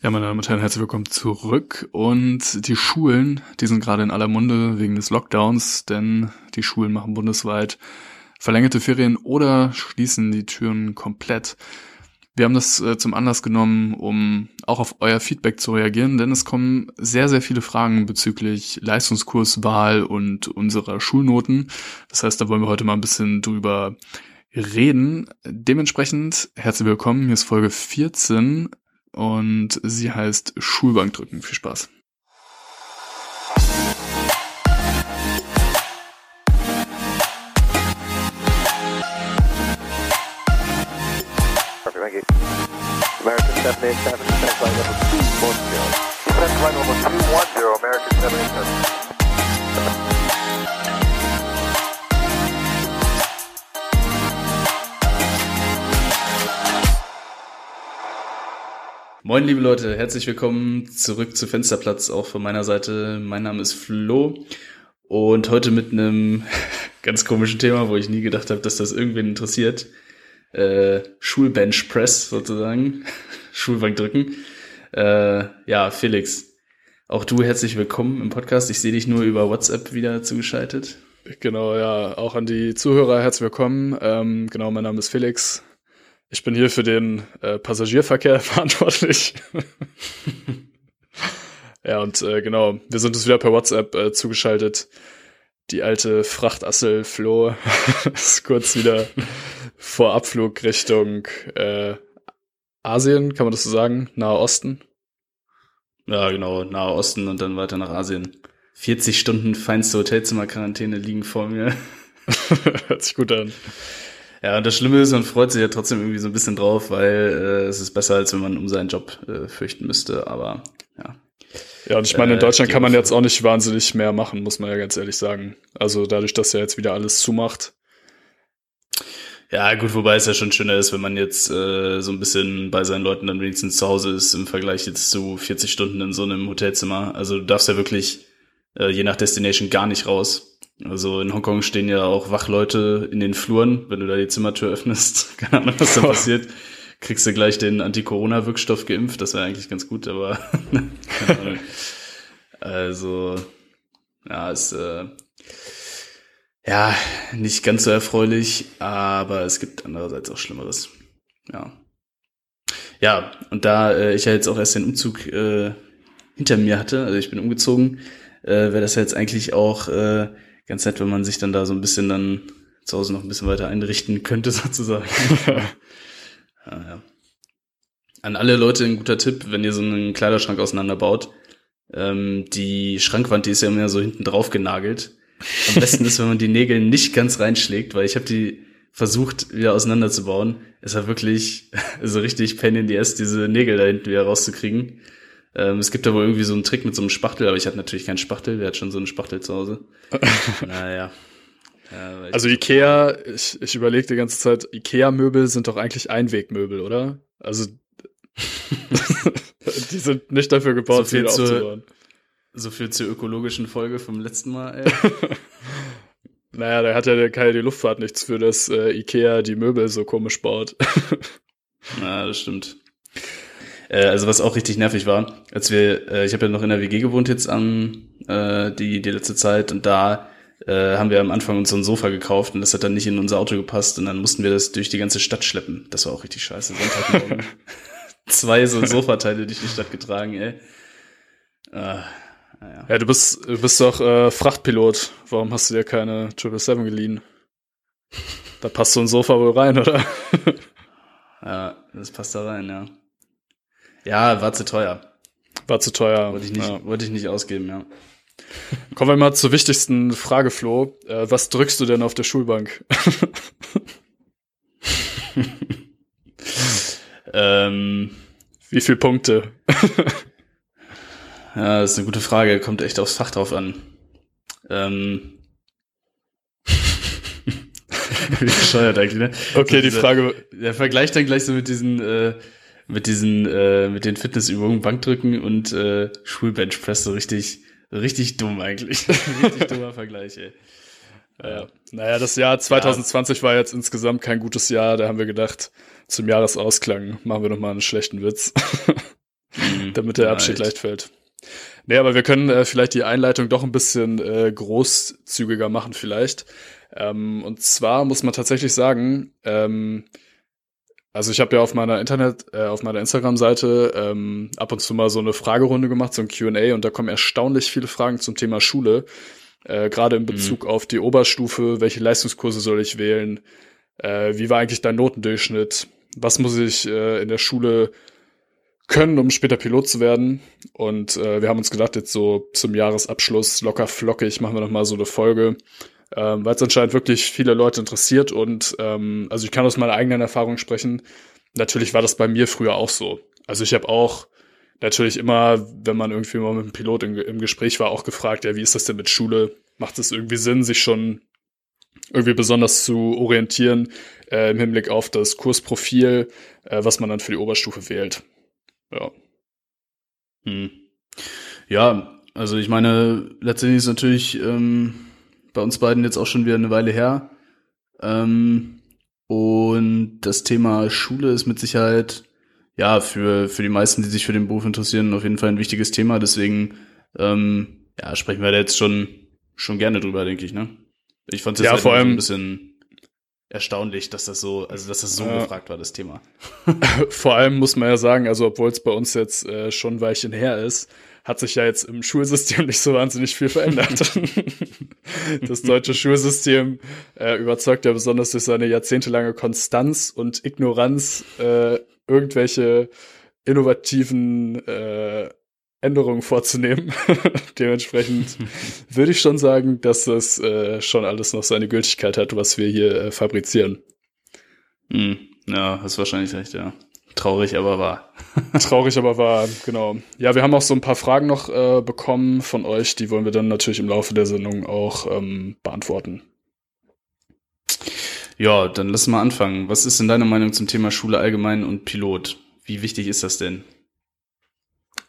Ja, meine Damen und Herren, herzlich willkommen zurück. Und die Schulen, die sind gerade in aller Munde wegen des Lockdowns, denn die Schulen machen bundesweit verlängerte Ferien oder schließen die Türen komplett. Wir haben das äh, zum Anlass genommen, um auch auf euer Feedback zu reagieren, denn es kommen sehr, sehr viele Fragen bezüglich Leistungskurswahl und unserer Schulnoten. Das heißt, da wollen wir heute mal ein bisschen drüber reden. Dementsprechend herzlich willkommen. Hier ist Folge 14 und sie heißt Schulbank drücken. Viel Spaß. American 787, send flight number 210. Send flight number 210, American 787. Moin, liebe Leute, herzlich willkommen zurück zu Fensterplatz, auch von meiner Seite. Mein Name ist Flo und heute mit einem ganz komischen Thema, wo ich nie gedacht habe, dass das irgendwen interessiert. Äh, Schulbench Press sozusagen, Schulbank drücken. Äh, ja, Felix, auch du herzlich willkommen im Podcast. Ich sehe dich nur über WhatsApp wieder zugeschaltet. Genau, ja, auch an die Zuhörer herzlich willkommen. Ähm, genau, mein Name ist Felix. Ich bin hier für den äh, Passagierverkehr verantwortlich. ja, und äh, genau, wir sind uns wieder per WhatsApp äh, zugeschaltet. Die alte Frachtassel Flo ist kurz wieder vor Abflug Richtung äh, Asien, kann man das so sagen? Nahe Osten. Ja, genau, Nahe Osten und dann weiter nach Asien. 40 Stunden feinste Hotelzimmer-Quarantäne liegen vor mir. Hört sich gut an. Ja, und das Schlimme ist, man freut sich ja trotzdem irgendwie so ein bisschen drauf, weil äh, es ist besser, als wenn man um seinen Job äh, fürchten müsste. Aber ja. Ja, und ich meine, in Äh, Deutschland die kann man jetzt auch nicht wahnsinnig mehr machen, muss man ja ganz ehrlich sagen. Also dadurch, dass ja jetzt wieder alles zumacht. Ja, gut, wobei es ja schon schöner ist, wenn man jetzt äh, so ein bisschen bei seinen Leuten dann wenigstens zu Hause ist im Vergleich jetzt zu 40 Stunden in so einem Hotelzimmer. Also du darfst ja wirklich äh, je nach Destination gar nicht raus. Also in Hongkong stehen ja auch Wachleute in den Fluren, wenn du da die Zimmertür öffnest. Keine Ahnung, was da passiert. Kriegst du gleich den Anti-Corona-Wirkstoff geimpft. Das wäre eigentlich ganz gut, aber keine Ahnung. Also, ja, ist äh, ja nicht ganz so erfreulich, aber es gibt andererseits auch Schlimmeres. Ja. Ja, und da äh, ich ja jetzt auch erst den Umzug äh, hinter mir hatte, also ich bin umgezogen, äh, wäre das ja jetzt eigentlich auch äh, ganz nett, wenn man sich dann da so ein bisschen dann zu Hause noch ein bisschen weiter einrichten könnte, sozusagen. ja, ja. An alle Leute ein guter Tipp, wenn ihr so einen Kleiderschrank auseinanderbaut. Ähm, die Schrankwand, die ist ja immer so hinten drauf genagelt. Am besten ist, wenn man die Nägel nicht ganz reinschlägt, weil ich habe die versucht wieder auseinanderzubauen. Es war wirklich so richtig Pain in the ass, diese Nägel da hinten wieder rauszukriegen. Ähm, es gibt da wohl irgendwie so einen Trick mit so einem Spachtel, aber ich hatte natürlich keinen Spachtel, wer hat schon so einen Spachtel zu Hause? naja. Ja, Also Ikea, ich, ich überlege die ganze Zeit, Ikea-Möbel sind doch eigentlich Einwegmöbel, oder? Also die sind nicht dafür gebaut, So viel zur- aufzubauen. So viel zur ökologischen Folge vom letzten Mal, ey. Naja, da hat ja ja die Luftfahrt nichts für, dass äh, Ikea die Möbel so komisch baut. Ja, das stimmt. Äh, also was auch richtig nervig war, als wir, äh, ich habe ja noch in der WG gewohnt jetzt an äh, die die letzte Zeit und da äh, haben wir am Anfang uns so ein Sofa gekauft und das hat dann nicht in unser Auto gepasst und dann mussten wir das durch die ganze Stadt schleppen. Das war auch richtig scheiße. Sonntagmorgen zwei so Sofateile durch die Stadt getragen, ey. Ah, naja. ja, du bist, du bist doch äh, Frachtpilot. Warum hast du dir keine 777 geliehen? Da passt so ein Sofa wohl rein, oder? Ja, das passt da rein, ja. Ja, war zu teuer. War zu teuer. Wollte ich nicht, Ja. wollte ich nicht ausgeben, ja. Kommen wir mal zur wichtigsten Frage, Flo. Äh, was drückst du denn auf der Schulbank? Ähm, Wie viele Punkte? Ja, das ist eine gute Frage. Kommt echt aufs Fach drauf an. Ähm. Wie bescheuert eigentlich, ne? Okay, So die Frage, Der Vergleich dann gleich so mit diesen, äh, mit diesen, äh, mit den Fitnessübungen, Bankdrücken und äh, Schulbenchpress, so richtig, richtig dumm eigentlich. richtig dummer Vergleich, ey. Ja. Naja, das Jahr 2020 war jetzt insgesamt kein gutes Jahr. Da haben wir gedacht, zum Jahresausklang machen wir noch mal einen schlechten Witz. mhm. damit der Abschied leicht fällt. Nee, aber wir können äh, vielleicht die Einleitung doch ein bisschen äh, großzügiger machen vielleicht. Ähm, und zwar muss man tatsächlich sagen, ähm, also ich habe ja auf meiner Internet, äh, auf meiner Instagram-Seite ähm, ab und zu mal so eine Fragerunde gemacht, so ein Q&A und da kommen erstaunlich viele Fragen zum Thema Schule, äh, gerade in Bezug mhm. auf die Oberstufe, welche Leistungskurse soll ich wählen, äh, wie war eigentlich dein Notendurchschnitt, was muss ich äh, in der Schule können, um später Pilot zu werden? Und äh, wir haben uns gedacht, jetzt so zum Jahresabschluss locker flockig machen wir noch mal so eine Folge, ähm, weil es anscheinend wirklich viele Leute interessiert und ähm, also ich kann aus meiner eigenen Erfahrung sprechen. Natürlich war das bei mir früher auch so. Also ich habe auch natürlich immer, wenn man irgendwie mal mit einem Pilot im, im Gespräch war, auch gefragt, ja, wie ist das denn mit Schule? Macht es irgendwie Sinn, sich schon irgendwie besonders zu orientieren äh, im Hinblick auf das Kursprofil, äh, was man dann für die Oberstufe wählt? Ja. Hm. Ja, also ich meine, letztendlich ist natürlich ähm, bei uns beiden jetzt auch schon wieder eine Weile her. Ähm, und das Thema Schule ist mit Sicherheit, ja, für, für die meisten, die sich für den Beruf interessieren, auf jeden Fall ein wichtiges Thema. Deswegen, ähm, ja, sprechen wir da jetzt schon, schon gerne drüber, denke ich, ne? Ich fand es ja, halt vor allem ein bisschen erstaunlich, dass das so, also dass das so ja. gefragt war, das Thema. vor allem muss man ja sagen, also obwohl es bei uns jetzt äh, schon ein Weilchen her ist, hat sich ja jetzt im Schulsystem nicht so wahnsinnig viel verändert. das deutsche Schulsystem äh, überzeugt ja besonders durch seine jahrzehntelange Konstanz und Ignoranz äh, irgendwelche innovativen äh, Änderungen vorzunehmen. Dementsprechend würde ich schon sagen, dass das äh, schon alles noch seine Gültigkeit hat, was wir hier äh, fabrizieren. Hm, ja, hast wahrscheinlich recht, ja. Traurig, aber wahr. Traurig, aber wahr, genau. Ja, wir haben auch so ein paar Fragen noch äh, bekommen von euch, die wollen wir dann natürlich im Laufe der Sendung auch ähm, beantworten. Ja, dann lass mal anfangen. Was ist denn deine Meinung zum Thema Schule allgemein und Pilot? Wie wichtig ist das denn?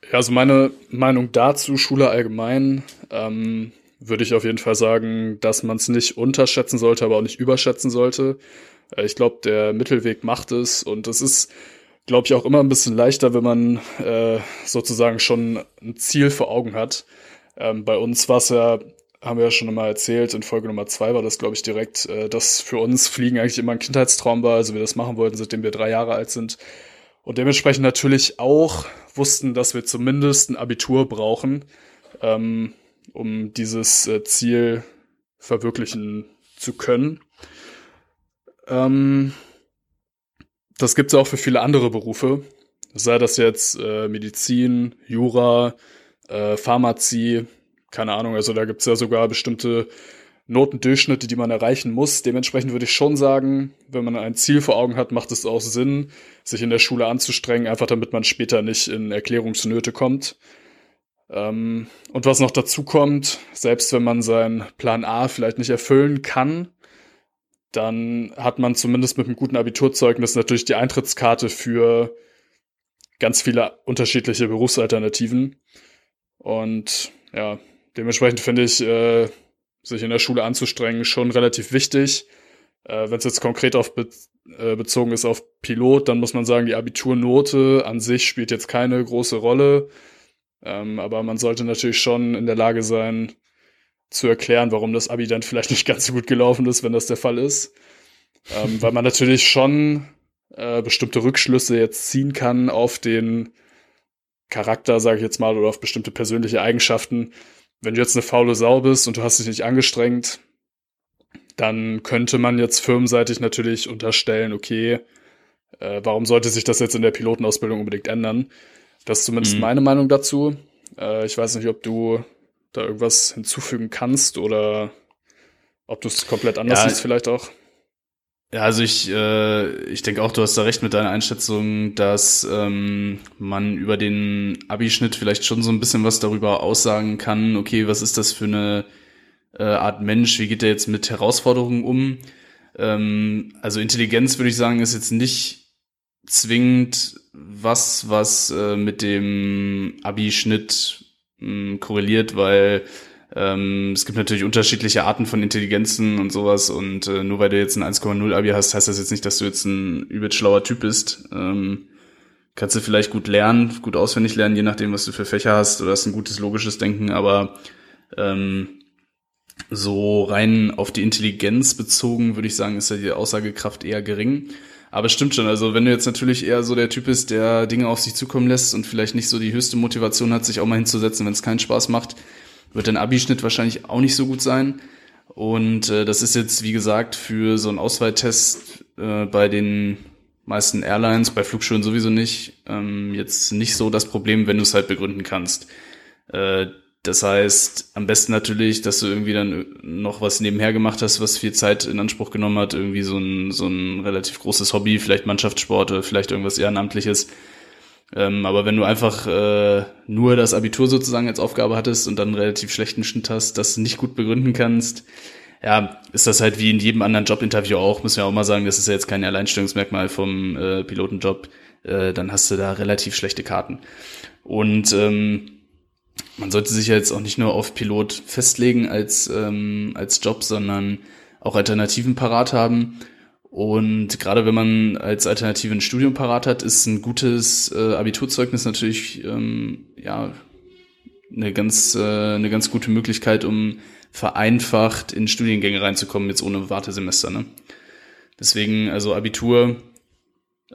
Ja, also meine Meinung dazu, Schule allgemein, ähm, würde ich auf jeden Fall sagen, dass man es nicht unterschätzen sollte, aber auch nicht überschätzen sollte. Äh, ich glaube, der Mittelweg macht es und es ist glaube ich, auch immer ein bisschen leichter, wenn man äh, sozusagen schon ein Ziel vor Augen hat. Ähm, bei uns war es ja, haben wir ja schon mal erzählt, in Folge Nummer zwei war das, glaube ich, direkt, äh, dass für uns Fliegen eigentlich immer ein Kindheitstraum war, also wir das machen wollten, seitdem wir drei Jahre alt sind. Und dementsprechend natürlich auch wussten, dass wir zumindest ein Abitur brauchen, ähm, um dieses äh, Ziel verwirklichen zu können. Ähm, das gibt es auch für viele andere Berufe. Sei das jetzt äh, Medizin, Jura, äh, Pharmazie, keine Ahnung. Also da gibt es ja sogar bestimmte Notendurchschnitte, die man erreichen muss. Dementsprechend würde ich schon sagen, wenn man ein Ziel vor Augen hat, macht es auch Sinn, sich in der Schule anzustrengen, einfach damit man später nicht in Erklärungsnöte kommt. Ähm, und was noch dazu kommt, selbst wenn man seinen Plan A vielleicht nicht erfüllen kann, dann hat man zumindest mit einem guten Abiturzeugnis natürlich die Eintrittskarte für ganz viele unterschiedliche Berufsalternativen. Und ja, dementsprechend finde ich, äh, sich in der Schule anzustrengen, schon relativ wichtig. Äh, Wenn es jetzt konkret auf be äh, bezogen ist auf Pilot, dann muss man sagen, die Abiturnote an sich spielt jetzt keine große Rolle. Ähm, aber man sollte natürlich schon in der Lage sein, zu erklären, warum das Abi dann vielleicht nicht ganz so gut gelaufen ist, wenn das der Fall ist. Ähm, weil man natürlich schon äh, bestimmte Rückschlüsse jetzt ziehen kann auf den Charakter, sage ich jetzt mal, oder auf bestimmte persönliche Eigenschaften. Wenn du jetzt eine faule Sau bist und du hast dich nicht angestrengt, dann könnte man jetzt firmenseitig natürlich unterstellen, okay, äh, warum sollte sich das jetzt in der Pilotenausbildung unbedingt ändern? Das ist zumindest mhm. meine Meinung dazu. Äh, ich weiß nicht, ob du da irgendwas hinzufügen kannst oder ob du es komplett anders ja, siehst vielleicht auch. Ja, also ich, äh, ich denke auch, du hast da recht mit deiner Einschätzung, dass ähm, man über den Abischnitt vielleicht schon so ein bisschen was darüber aussagen kann, okay, was ist das für eine äh, Art Mensch, wie geht der jetzt mit Herausforderungen um? Ähm, also Intelligenz würde ich sagen, ist jetzt nicht zwingend was, was äh, mit dem Abischnitt mh, korreliert, weil ähm, es gibt natürlich unterschiedliche Arten von Intelligenzen und sowas und äh, nur weil du jetzt ein 1,0 Abi hast, heißt das jetzt nicht, dass du jetzt ein übelst schlauer Typ bist. Ähm, kannst du vielleicht gut lernen, gut auswendig lernen, je nachdem, was du für Fächer hast, oder hast ein gutes logisches Denken, aber ähm, so rein auf die Intelligenz bezogen, würde ich sagen, ist ja die Aussagekraft eher gering. Aber stimmt schon, also wenn du jetzt natürlich eher so der Typ bist, der Dinge auf sich zukommen lässt und vielleicht nicht so die höchste Motivation hat, sich auch mal hinzusetzen, wenn es keinen Spaß macht, wird dein Abischnitt wahrscheinlich auch nicht so gut sein. Und äh, das ist jetzt, wie gesagt, für so einen Auswahltest äh, bei den meisten Airlines, bei Flugschulen sowieso nicht, ähm, jetzt nicht so das Problem, wenn du es halt begründen kannst. Äh, das heißt, am besten natürlich, dass du irgendwie dann noch was nebenher gemacht hast, was viel Zeit in Anspruch genommen hat, irgendwie so ein, so ein relativ großes Hobby, vielleicht Mannschaftssport oder vielleicht irgendwas Ehrenamtliches. Ähm, aber wenn du einfach äh, nur das Abitur sozusagen als Aufgabe hattest und dann einen relativ schlechten Schnitt hast, das nicht gut begründen kannst, ja, ist das halt wie in jedem anderen Jobinterview auch, müssen wir auch mal sagen, das ist ja jetzt kein Alleinstellungsmerkmal vom äh, Pilotenjob, äh, dann hast du da relativ schlechte Karten. Und ähm, man sollte sich ja jetzt auch nicht nur auf Pilot festlegen als, ähm, als Job, sondern auch Alternativen parat haben. Und gerade wenn man als Alternative ein Studium parat hat, ist ein gutes äh, Abiturzeugnis natürlich ähm, ja eine ganz äh, eine ganz gute Möglichkeit, um vereinfacht in Studiengänge reinzukommen, jetzt ohne Wartesemester. Ne? Deswegen also Abitur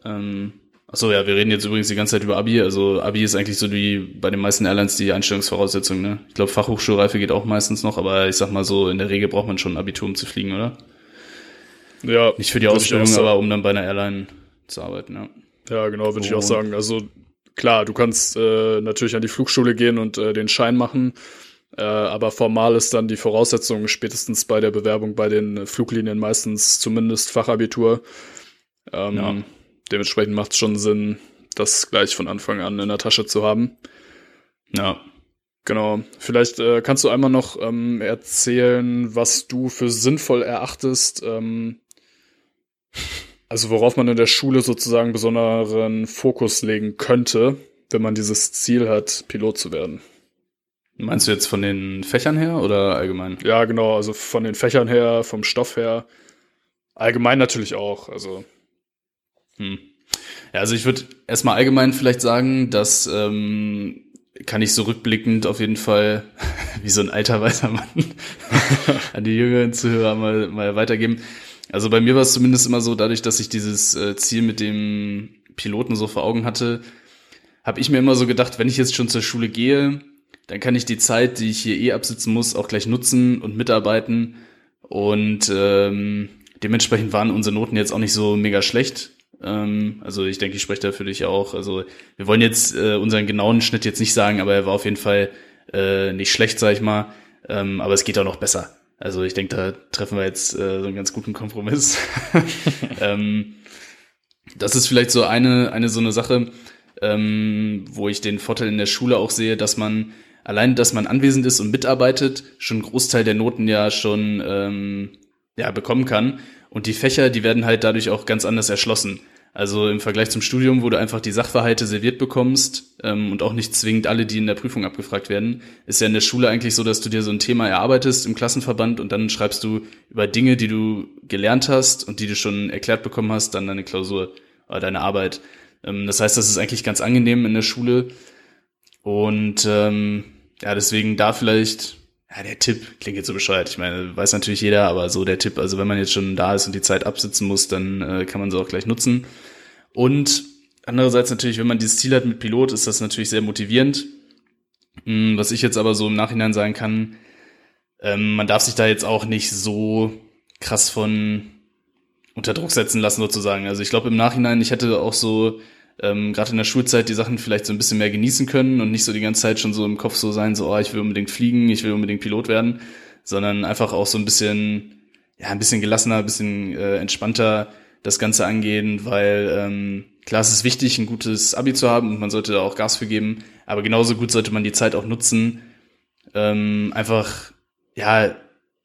ähm, Achso, ja, wir reden jetzt übrigens die ganze Zeit über Abi. Also Abi ist eigentlich so wie bei den meisten Airlines die Einstellungsvoraussetzung. Ne? Ich glaube, Fachhochschulreife geht auch meistens noch, aber ich sag mal so, in der Regel braucht man schon ein Abitur, um zu fliegen, oder? Ja. Nicht für die Ausstellung, aber um dann bei einer Airline zu arbeiten, ja. Ja, genau, würde ich auch sagen. Also klar, du kannst äh, natürlich an die Flugschule gehen und äh, den Schein machen, äh, aber formal ist dann die Voraussetzung spätestens bei der Bewerbung bei den Fluglinien meistens zumindest Fachabitur. Ähm, ja dementsprechend macht es schon Sinn, das gleich von Anfang an in der Tasche zu haben. Ja. Genau. Vielleicht äh, kannst du einmal noch ähm, erzählen, was du für sinnvoll erachtest, ähm, also worauf man in der Schule sozusagen besonderen Fokus legen könnte, wenn man dieses Ziel hat, Pilot zu werden. Meinst du jetzt von den Fächern her oder allgemein? Ja, genau, also von den Fächern her, vom Stoff her. Allgemein natürlich auch, also hm. Ja, also ich würde erstmal allgemein vielleicht sagen, dass ähm, kann ich so rückblickend auf jeden Fall wie so ein alter weißer Mann an die jüngeren Zuhörer mal, mal weitergeben. Also bei mir war es zumindest immer so, dadurch, dass ich dieses äh, Ziel mit dem Piloten so vor Augen hatte, habe ich mir immer so gedacht, wenn ich jetzt schon zur Schule gehe, dann kann ich die Zeit, die ich hier eh absitzen muss, auch gleich nutzen und mitarbeiten. Und ähm, dementsprechend waren unsere Noten jetzt auch nicht so mega schlecht. Ähm, also ich denke, ich spreche da für dich auch. Also wir wollen jetzt äh, unseren genauen Schnitt jetzt nicht sagen, aber er war auf jeden Fall äh, nicht schlecht, sag ich mal. Ähm, aber es geht auch noch besser. Also ich denke, da treffen wir jetzt äh, so einen ganz guten Kompromiss. ähm, das ist vielleicht so eine, eine so eine Sache, ähm, wo ich den Vorteil in der Schule auch sehe, dass man allein, dass man anwesend ist und mitarbeitet, schon einen Großteil der Noten ja schon ähm, ja, bekommen kann. Und die Fächer, die werden halt dadurch auch ganz anders erschlossen. Also im Vergleich zum Studium, wo du einfach die Sachverhalte serviert bekommst ähm, und auch nicht zwingend alle, die in der Prüfung abgefragt werden, ist ja in der Schule eigentlich so, dass du dir so ein Thema erarbeitest im Klassenverband und dann schreibst du über Dinge, die du gelernt hast und die du schon erklärt bekommen hast, dann deine Klausur oder deine Arbeit. Ähm, das heißt, das ist eigentlich ganz angenehm in der Schule. Und ähm, ja, deswegen da vielleicht ja, der Tipp klingt jetzt so bescheuert. Ich meine, weiß natürlich jeder, aber so der Tipp, also wenn man jetzt schon da ist und die Zeit absitzen muss, dann äh, kann man sie auch gleich nutzen. Und andererseits natürlich, wenn man dieses Ziel hat mit Pilot, ist das natürlich sehr motivierend. Hm, was ich jetzt aber so im Nachhinein sagen kann, ähm, man darf sich da jetzt auch nicht so krass von unter Druck setzen lassen sozusagen. Also ich glaube im Nachhinein, ich hätte auch so ähm, gerade in der Schulzeit die Sachen vielleicht so ein bisschen mehr genießen können und nicht so die ganze Zeit schon so im Kopf so sein, so, oh, ich will unbedingt fliegen, ich will unbedingt Pilot werden, sondern einfach auch so ein bisschen, ja, ein bisschen gelassener, ein bisschen äh, entspannter das Ganze angehen, weil ähm, klar, es ist wichtig, ein gutes Abi zu haben und man sollte da auch Gas für geben, aber genauso gut sollte man die Zeit auch nutzen, ähm, einfach, ja,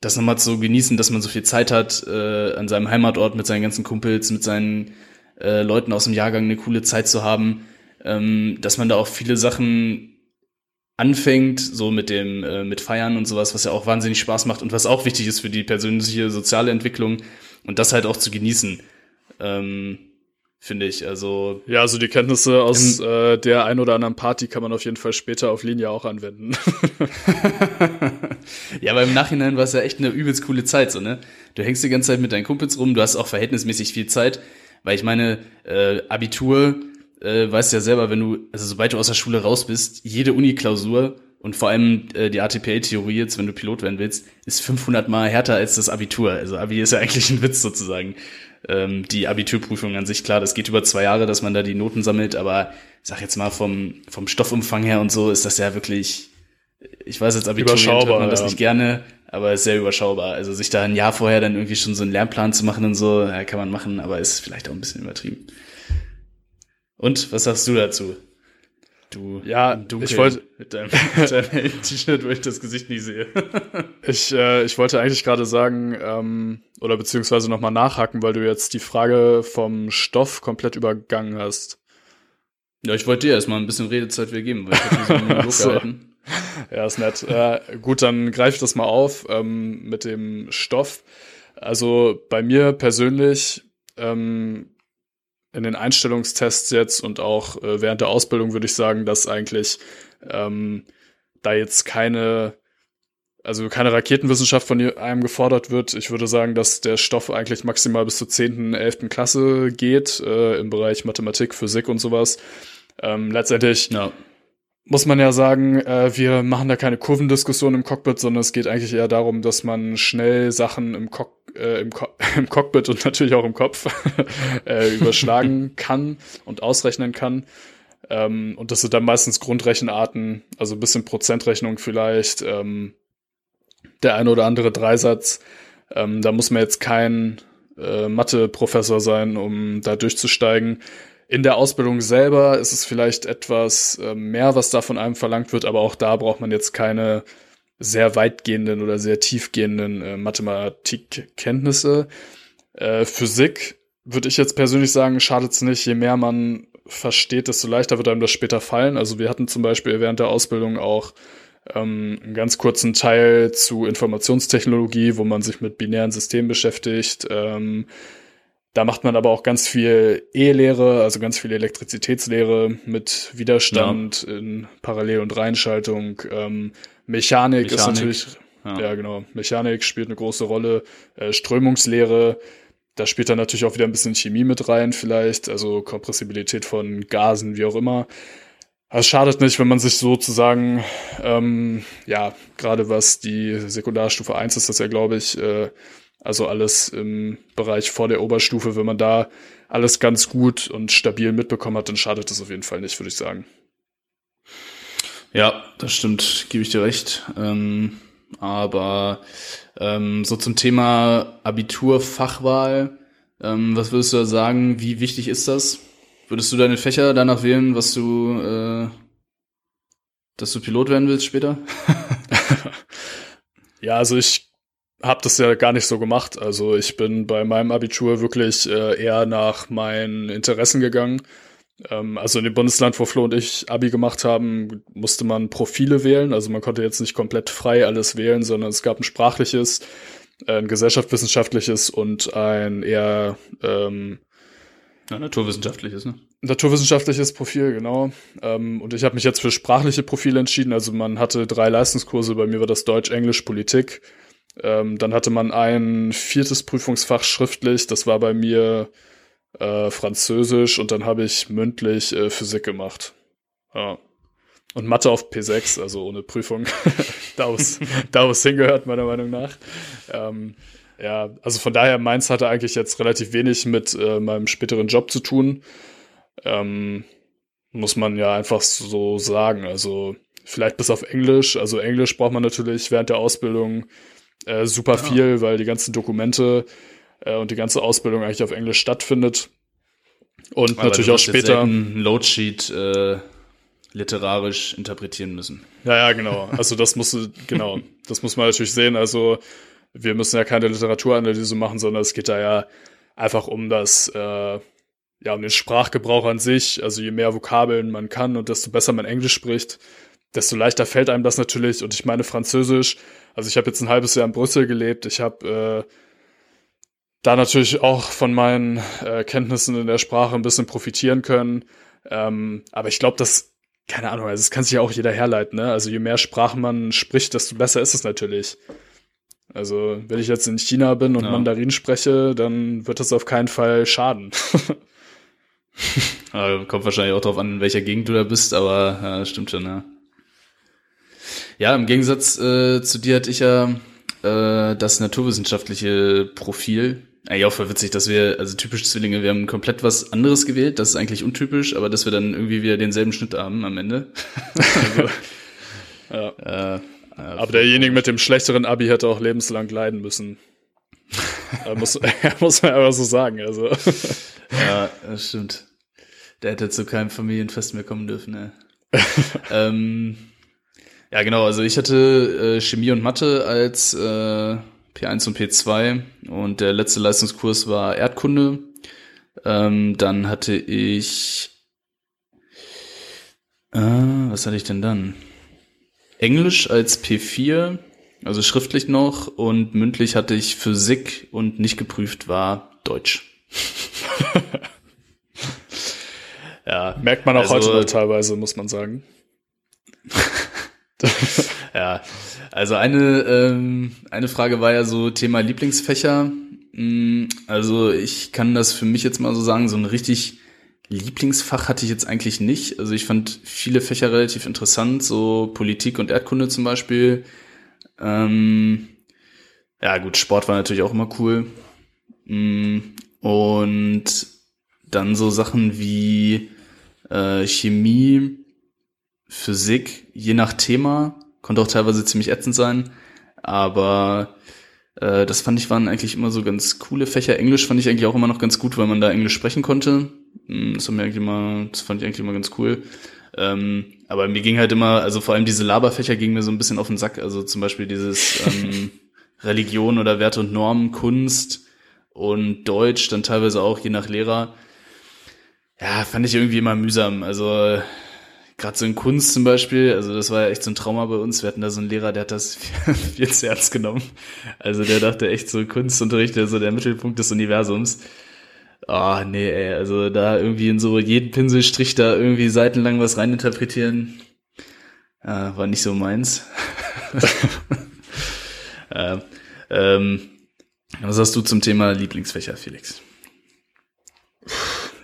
das nochmal zu genießen, dass man so viel Zeit hat äh, an seinem Heimatort mit seinen ganzen Kumpels, mit seinen äh, Leuten aus dem Jahrgang eine coole Zeit zu haben, ähm, dass man da auch viele Sachen anfängt, so mit dem äh, mit Feiern und sowas, was ja auch wahnsinnig Spaß macht und was auch wichtig ist für die persönliche soziale Entwicklung und das halt auch zu genießen. Ähm, finde ich. Also ja, also die Kenntnisse aus äh, der ein oder anderen Party kann man auf jeden Fall später auf Linie auch anwenden. ja, aber im Nachhinein war es ja echt eine übelst coole Zeit, so ne? Du hängst die ganze Zeit mit deinen Kumpels rum, du hast auch verhältnismäßig viel Zeit, weil ich meine äh, Abitur, äh, weißt ja selber, wenn du also sobald du aus der Schule raus bist, jede Uni-Klausur und vor allem äh, die ATPA-Theorie jetzt, wenn du Pilot werden willst, ist 500 mal härter als das Abitur. Also Abi ist ja eigentlich ein Witz sozusagen. Ähm, die Abiturprüfung an sich, klar, das geht über zwei Jahre, dass man da die Noten sammelt, aber ich sag jetzt mal vom, vom Stoffumfang her und so ist das ja wirklich, ich weiß jetzt Abiturient hört man das ja. nicht gerne, aber ist sehr überschaubar. Also sich da ein Jahr vorher dann irgendwie schon so einen Lernplan zu machen und so, ja, kann man machen, aber ist vielleicht auch ein bisschen übertrieben. Und was sagst du dazu? Du ja, ich wollte mit deinem, T-Shirt, wo ich das Gesicht nie sehe. ich, äh, ich wollte eigentlich gerade sagen, ähm, oder beziehungsweise nochmal nachhaken, weil du jetzt die Frage vom Stoff komplett übergangen hast. Ja, ich wollte dir erstmal ein bisschen Redezeit wieder geben, weil ich hatte so einen Monolog so. gehalten. Ja, ist nett. Äh, gut, dann greife ich das mal auf ähm, mit dem Stoff. Also bei mir persönlich ähm, in den Einstellungstests jetzt und auch äh, während der Ausbildung würde ich sagen, dass eigentlich ähm, da jetzt keine, also keine Raketenwissenschaft von einem gefordert wird. Ich würde sagen, dass der Stoff eigentlich maximal bis zur 10., 11. Klasse geht, äh, im Bereich Mathematik, Physik und sowas. Ähm, letztendlich ja. Muss man ja sagen, äh, wir machen da keine Kurvendiskussion im Cockpit, sondern es geht eigentlich eher darum, dass man schnell Sachen im Cockpit äh, im, Co im Cockpit und natürlich auch im Kopf äh, überschlagen kann und ausrechnen kann. Ähm, und das sind dann meistens Grundrechenarten, also ein bisschen Prozentrechnung vielleicht, ähm, der eine oder andere Dreisatz. Ähm, da muss man jetzt kein äh, Mathe-Professor sein, um da durchzusteigen. In der Ausbildung selber ist es vielleicht etwas äh, mehr, was da von einem verlangt wird, aber auch da braucht man jetzt keine sehr weitgehenden oder sehr tiefgehenden äh, Mathematikkenntnisse. Äh, Physik würde ich jetzt persönlich sagen, schadet es nicht. Je mehr man versteht, desto leichter wird einem das später fallen. Also wir hatten zum Beispiel während der Ausbildung auch ähm, einen ganz kurzen Teil zu Informationstechnologie, wo man sich mit binären Systemen beschäftigt. Ähm, da macht man aber auch ganz viel E-Lehre, also ganz viel Elektrizitätslehre mit Widerstand ja. in Parallel- und Reinschaltung. Ähm, Mechanik, Mechanik, ist natürlich, ja. ja. genau, Mechanik spielt eine große Rolle. Äh, Strömungslehre, da spielt dann natürlich auch wieder ein bisschen Chemie mit rein, vielleicht, also Kompressibilität von Gasen, wie auch immer. Es schadet nicht, wenn man sich sozusagen, ähm, ja, gerade was die Sekundarstufe 1 ist, das ja, glaube ich, äh, also alles im Bereich vor der Oberstufe, wenn man da alles ganz gut und stabil mitbekommen hat, dann schadet das auf jeden Fall nicht, würde ich sagen. Ja, das stimmt, gebe ich dir recht. Ähm, aber ähm, so zum Thema Abiturfachwahl, ähm, was würdest du da sagen? Wie wichtig ist das? Würdest du deine Fächer danach wählen, was du, äh, dass du Pilot werden willst später? ja, also ich habe das ja gar nicht so gemacht. Also ich bin bei meinem Abitur wirklich äh, eher nach meinen Interessen gegangen. Ähm, also in dem Bundesland, wo Flo und ich Abi gemacht haben, musste man Profile wählen. Also man konnte jetzt nicht komplett frei alles wählen, sondern es gab ein sprachliches, ein gesellschaftswissenschaftliches und ein eher ähm, ja, naturwissenschaftliches, ne? Naturwissenschaftliches Profil, genau. Ähm, und ich habe mich jetzt für sprachliche Profile entschieden. Also man hatte drei Leistungskurse, bei mir war das Deutsch, Englisch, Politik. Ähm, dann hatte man ein viertes Prüfungsfach schriftlich, das war bei mir äh, Französisch und dann habe ich mündlich äh, Physik gemacht. Ja. Und Mathe auf P6, also ohne Prüfung. da, wo es hingehört, meiner Meinung nach. Ähm, ja, also von daher, meins hatte eigentlich jetzt relativ wenig mit äh, meinem späteren Job zu tun. Ähm, muss man ja einfach so sagen. Also vielleicht bis auf Englisch. Also Englisch braucht man natürlich während der Ausbildung äh, super ja. viel, weil die ganzen Dokumente äh, und die ganze Ausbildung eigentlich auf Englisch stattfindet. Und Aber natürlich auch später. Ein Loadsheet äh, literarisch interpretieren müssen. Ja, ja, genau. Also das musst du, genau, das muss man natürlich sehen. Also wir müssen ja keine Literaturanalyse machen, sondern es geht da ja einfach um das, äh, ja, um den Sprachgebrauch an sich. Also je mehr Vokabeln man kann und desto besser man Englisch spricht, desto leichter fällt einem das natürlich. Und ich meine Französisch, also ich habe jetzt ein halbes Jahr in Brüssel gelebt, ich habe äh, da natürlich auch von meinen äh, Kenntnissen in der Sprache ein bisschen profitieren können. Ähm, aber ich glaube, das, keine Ahnung, also das kann sich ja auch jeder herleiten, ne? Also je mehr Sprachen man spricht, desto besser ist es natürlich. Also, wenn ich jetzt in China bin und ja. Mandarin spreche, dann wird das auf keinen Fall schaden. kommt wahrscheinlich auch darauf an, in welcher Gegend du da bist, aber ja, stimmt schon, ja. Ja, im Gegensatz äh, zu dir hatte ich ja äh, das naturwissenschaftliche Profil. Eigentlich auch voll witzig, dass wir, also typisch Zwillinge, wir haben komplett was anderes gewählt. Das ist eigentlich untypisch, aber dass wir dann irgendwie wieder denselben Schnitt haben am Ende. also, ja. Äh, aber derjenige mit dem schlechteren Abi hätte auch lebenslang leiden müssen. muss, muss man aber so sagen. Also. ja, das stimmt. Der hätte zu keinem Familienfest mehr kommen dürfen. Ne? ähm, ja, genau. Also ich hatte äh, Chemie und Mathe als äh, P1 und P2 und der letzte Leistungskurs war Erdkunde. Ähm, dann hatte ich äh, was hatte ich denn dann? Englisch als P4, also schriftlich noch und mündlich hatte ich Physik und nicht geprüft war Deutsch. ja, merkt man auch also, heute noch teilweise, muss man sagen. Ja, also eine, ähm, eine Frage war ja so Thema Lieblingsfächer. Mm, also ich kann das für mich jetzt mal so sagen, so ein richtig Lieblingsfach hatte ich jetzt eigentlich nicht. Also ich fand viele Fächer relativ interessant, so Politik und Erdkunde zum Beispiel. Ähm, ja gut, Sport war natürlich auch immer cool. Mm, und dann so Sachen wie äh, Chemie, Physik, je nach Thema, konnte auch teilweise ziemlich ätzend sein, aber äh, das fand ich waren eigentlich immer so ganz coole Fächer. Englisch fand ich eigentlich auch immer noch ganz gut, weil man da Englisch sprechen konnte. Hm, das, mir eigentlich immer, das fand ich eigentlich immer ganz cool. Ähm, aber mir ging halt immer, also vor allem diese Laberfächer gingen mir so ein bisschen auf den Sack. Also zum Beispiel dieses ähm, Religion oder Werte und Normen, Kunst und Deutsch, dann teilweise auch je nach Lehrer. Ja, fand ich irgendwie immer mühsam. Also gerade so in Kunst zum Beispiel, also das war ja echt so ein Trauma bei uns. Wir hatten da so einen Lehrer, der hat das viel zu ernst genommen. Also der dachte echt so Kunstunterricht, der so der Mittelpunkt des Universums. Ah, oh, nee, ey, also da irgendwie in so jeden Pinselstrich da irgendwie seitenlang was reininterpretieren, äh, war nicht so meins. äh, ähm, was hast du zum Thema Lieblingsfächer, Felix?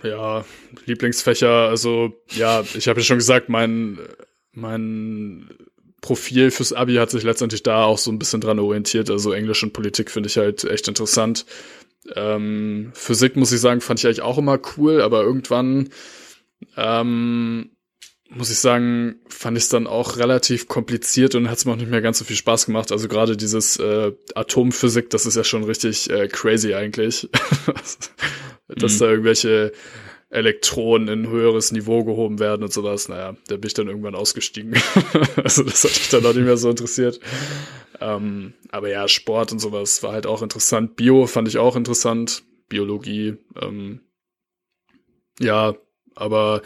Ja, Lieblingsfächer, also ja, ich habe ja schon gesagt, mein, mein Profil fürs Abi hat sich letztendlich da auch so ein bisschen dran orientiert. Also Englisch und Politik finde ich halt echt interessant. Ähm, Physik, muss ich sagen, fand ich eigentlich auch immer cool, aber irgendwann, ähm, muss ich sagen, fand ich es dann auch relativ kompliziert und hat es mir auch nicht mehr ganz so viel Spaß gemacht. Also gerade dieses äh, Atomphysik, das ist ja schon richtig äh, crazy eigentlich. Dass mhm. da irgendwelche Elektronen in ein höheres Niveau gehoben werden und sowas. Naja, da bin ich dann irgendwann ausgestiegen. also das hat mich dann auch nicht mehr so interessiert. Ähm, aber ja, Sport und sowas war halt auch interessant. Bio fand ich auch interessant. Biologie. Ähm, ja, aber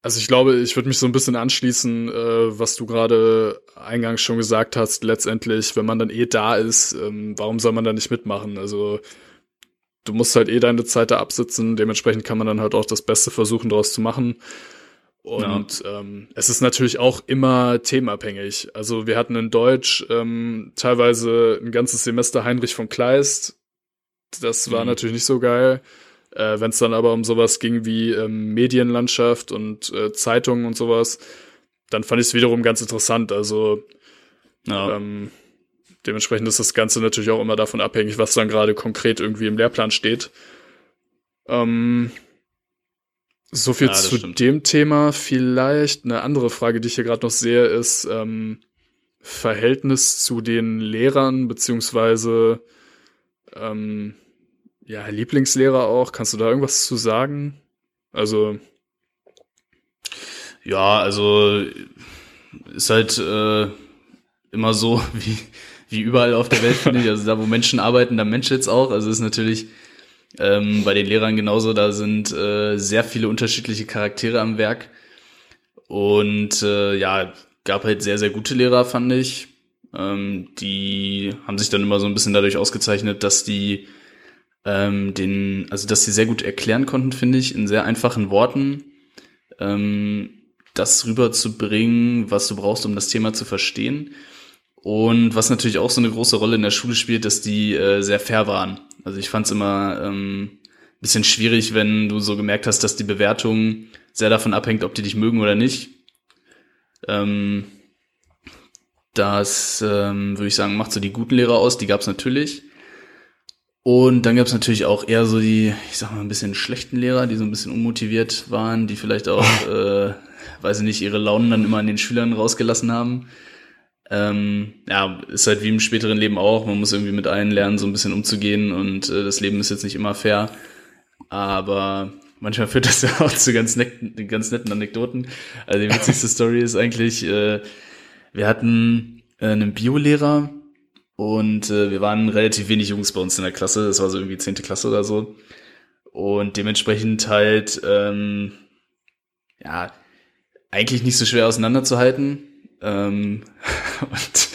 also ich glaube, ich würde mich so ein bisschen anschließen, äh, was du gerade eingangs schon gesagt hast. Letztendlich, wenn man dann eh da ist, ähm, warum soll man da nicht mitmachen? Also du musst halt eh deine Zeit da absitzen. Dementsprechend kann man dann halt auch das Beste versuchen, daraus zu machen. Und ja. ähm, es ist natürlich auch immer themenabhängig. Also wir hatten in Deutsch ähm, teilweise ein ganzes Semester Heinrich von Kleist. Das war mhm. natürlich nicht so geil. Äh, Wenn es dann aber um sowas ging wie ähm, Medienlandschaft und äh, Zeitungen und sowas, dann fand ich es wiederum ganz interessant. Also ja. ähm, dementsprechend ist das Ganze natürlich auch immer davon abhängig, was dann gerade konkret irgendwie im Lehrplan steht. Ähm, so viel ja, zu stimmt. dem Thema. Vielleicht eine andere Frage, die ich hier gerade noch sehe, ist ähm, Verhältnis zu den Lehrern, beziehungsweise ähm, ja, Lieblingslehrer auch. Kannst du da irgendwas zu sagen? Also. Ja, also ist halt äh, immer so, wie, wie überall auf der Welt, finde ich. Also da, wo Menschen arbeiten, da Mensch jetzt auch. Also ist natürlich ähm, bei den Lehrern genauso, da sind äh, sehr viele unterschiedliche Charaktere am Werk. Und äh, ja, gab halt sehr, sehr gute Lehrer, fand ich. Ähm, die haben sich dann immer so ein bisschen dadurch ausgezeichnet, dass die ähm, den, also dass sie sehr gut erklären konnten, finde ich, in sehr einfachen Worten, ähm, das rüberzubringen, was du brauchst, um das Thema zu verstehen. Und was natürlich auch so eine große Rolle in der Schule spielt, dass die äh, sehr fair waren. Also ich fand es immer ähm, bisschen schwierig, wenn du so gemerkt hast, dass die Bewertung sehr davon abhängt, ob die dich mögen oder nicht. Ähm, das, ähm, würde ich sagen, macht so die guten Lehrer aus, die gab es natürlich. Und dann gab es natürlich auch eher so die, ich sag mal, ein bisschen schlechten Lehrer, die so ein bisschen unmotiviert waren, die vielleicht auch, äh, weiß ich nicht, ihre Launen dann immer an den Schülern rausgelassen haben. Ähm, ja, ist halt wie im späteren Leben auch. Man muss irgendwie mit allen lernen, so ein bisschen umzugehen und äh, das Leben ist jetzt nicht immer fair. Aber manchmal führt das ja auch zu ganz, netten, ganz netten Anekdoten. Also die witzigste Story ist eigentlich, äh, wir hatten äh, einen Biolehrer, und äh, wir waren relativ wenig Jungs bei uns in der Klasse. Das war so irgendwie zehnte Klasse oder so. Und dementsprechend halt, ähm, ja, eigentlich nicht so schwer auseinanderzuhalten. Ähm, und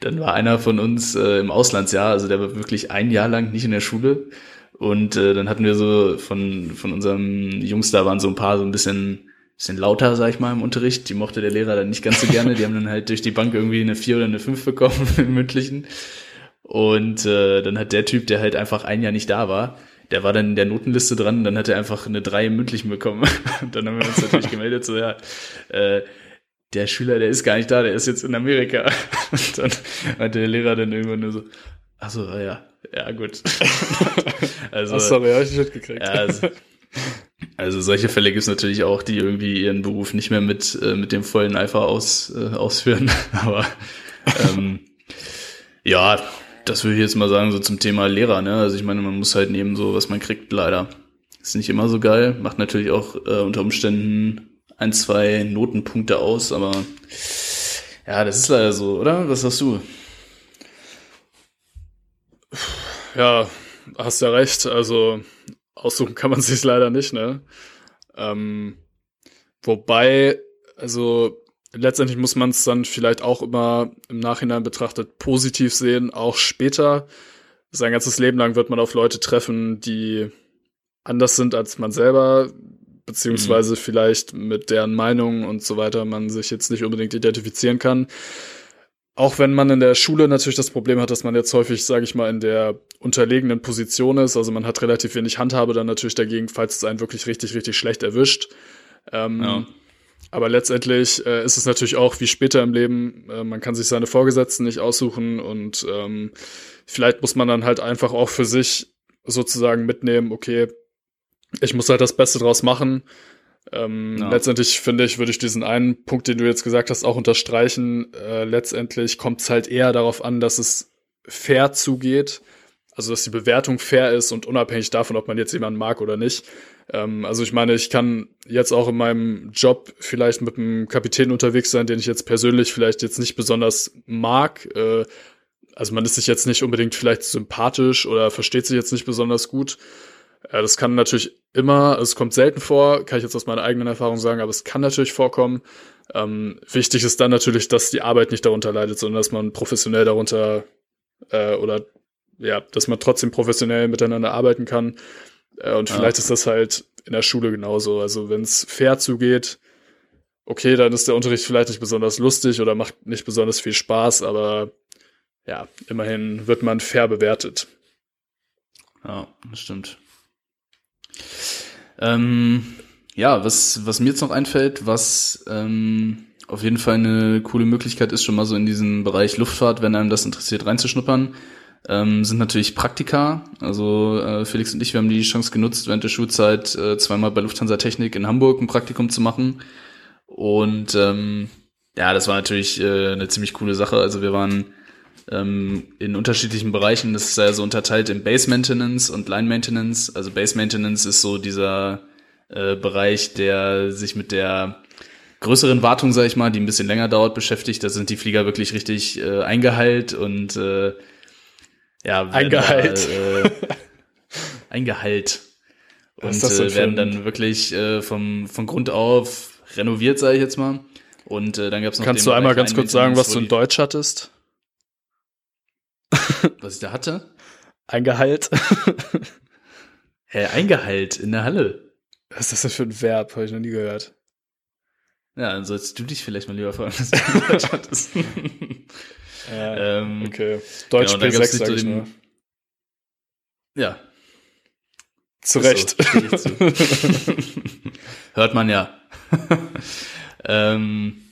dann war einer von uns äh, im Auslandsjahr, also der war wirklich ein Jahr lang nicht in der Schule. Und äh, dann hatten wir so von, von unserem Jungs da waren so ein paar so ein bisschen bisschen lauter, sag ich mal, im Unterricht. Die mochte der Lehrer dann nicht ganz so gerne. Die haben dann halt durch die Bank irgendwie eine vier oder eine fünf bekommen im mündlichen. Und äh, dann hat der Typ, der halt einfach ein Jahr nicht da war, der war dann in der Notenliste dran und dann hat er einfach eine drei im mündlichen bekommen. Und dann haben wir uns natürlich gemeldet, so ja, äh, der Schüler, der ist gar nicht da, der ist jetzt in Amerika. Und dann hat der Lehrer dann irgendwann nur so, ach so, ja, ja, gut. also, ach, sorry, hab ich nicht mitgekriegt. Ja, also, also solche Fälle gibt es natürlich auch, die irgendwie ihren Beruf nicht mehr mit, äh, mit dem vollen Eifer aus, äh, ausführen. Aber ähm, ja, das würde ich jetzt mal sagen, so zum Thema Lehrer, ne? Also ich meine, man muss halt nehmen, so was man kriegt, leider. Ist nicht immer so geil, macht natürlich auch äh, unter Umständen ein, zwei Notenpunkte aus, aber ja, das ist leider so, oder? Was sagst du? Ja, hast ja recht. Also aussuchen kann man sich leider nicht, ne? Ähm, wobei, also letztendlich muss man es dann vielleicht auch immer im Nachhinein betrachtet positiv sehen, auch später. Sein ganzes Leben lang wird man auf Leute treffen, die anders sind als man selber, beziehungsweise mhm. vielleicht mit deren Meinung und so weiter man sich jetzt nicht unbedingt identifizieren kann. Auch wenn man in der Schule natürlich das Problem hat, dass man jetzt häufig, sage ich mal, in der unterlegenen Position ist. Also man hat relativ wenig Handhabe dann natürlich dagegen, falls es einen wirklich richtig, richtig schlecht erwischt. Ähm, ja. Aber letztendlich äh, ist es natürlich auch wie später im Leben, äh, man kann sich seine Vorgesetzten nicht aussuchen und ähm, vielleicht muss man dann halt einfach auch für sich sozusagen mitnehmen, okay, ich muss halt das Beste draus machen ähm, ja. Letztendlich finde ich, würde ich diesen einen Punkt, den du jetzt gesagt hast, auch unterstreichen. Äh, letztendlich kommt es halt eher darauf an, dass es fair zugeht. Also, dass die Bewertung fair ist und unabhängig davon, ob man jetzt jemanden mag oder nicht. Ähm, also, ich meine, ich kann jetzt auch in meinem Job vielleicht mit einem Kapitän unterwegs sein, den ich jetzt persönlich vielleicht jetzt nicht besonders mag. Äh, also, man ist sich jetzt nicht unbedingt vielleicht sympathisch oder versteht sich jetzt nicht besonders gut. Ja, das kann natürlich immer, es kommt selten vor, kann ich jetzt aus meiner eigenen Erfahrung sagen, aber es kann natürlich vorkommen. Ähm, wichtig ist dann natürlich, dass die Arbeit nicht darunter leidet, sondern dass man professionell darunter äh, oder ja, dass man trotzdem professionell miteinander arbeiten kann. Äh, und vielleicht ja. ist das halt in der Schule genauso. Also wenn es fair zugeht, okay, dann ist der Unterricht vielleicht nicht besonders lustig oder macht nicht besonders viel Spaß, aber ja, immerhin wird man fair bewertet. Ja, das stimmt. Ähm, ja, was, was mir jetzt noch einfällt, was ähm, auf jeden Fall eine coole Möglichkeit ist, schon mal so in diesen Bereich Luftfahrt, wenn einem das interessiert, reinzuschnuppern, ähm, sind natürlich Praktika. Also äh, Felix und ich, wir haben die Chance genutzt, während der Schulzeit äh, zweimal bei Lufthansa Technik in Hamburg ein Praktikum zu machen. Und ähm, ja, das war natürlich äh, eine ziemlich coole Sache. Also wir waren ähm, in unterschiedlichen Bereichen. Das ist ja so unterteilt in Base Maintenance und Line Maintenance. Also Base Maintenance ist so dieser äh, Bereich, der sich mit der größeren Wartung, sag ich mal, die ein bisschen länger dauert, beschäftigt. Da sind die Flieger wirklich richtig äh, eingeheilt und äh, ja, eingeheilt. Da, äh, eingeheilt. Und äh, werden dann wirklich äh, vom, von Grund auf renoviert, sage ich jetzt mal. Und äh, dann gab's noch Kannst du einmal ganz kurz sagen, was du in Deutsch hattest? Was ich da hatte? Ein Gehalt. Hä, Eingehalt in der Halle. Was ist das denn für ein Verb? Habe ich noch nie gehört. Ja, dann sollst du dich vielleicht mal lieber fragen, was du in Deutsch hattest. Ja, ähm, okay. Deutsch genau, B6, gab's sag nicht ich so mal. Ja, Zu so, Recht. ich zu. Hört man ja. ähm,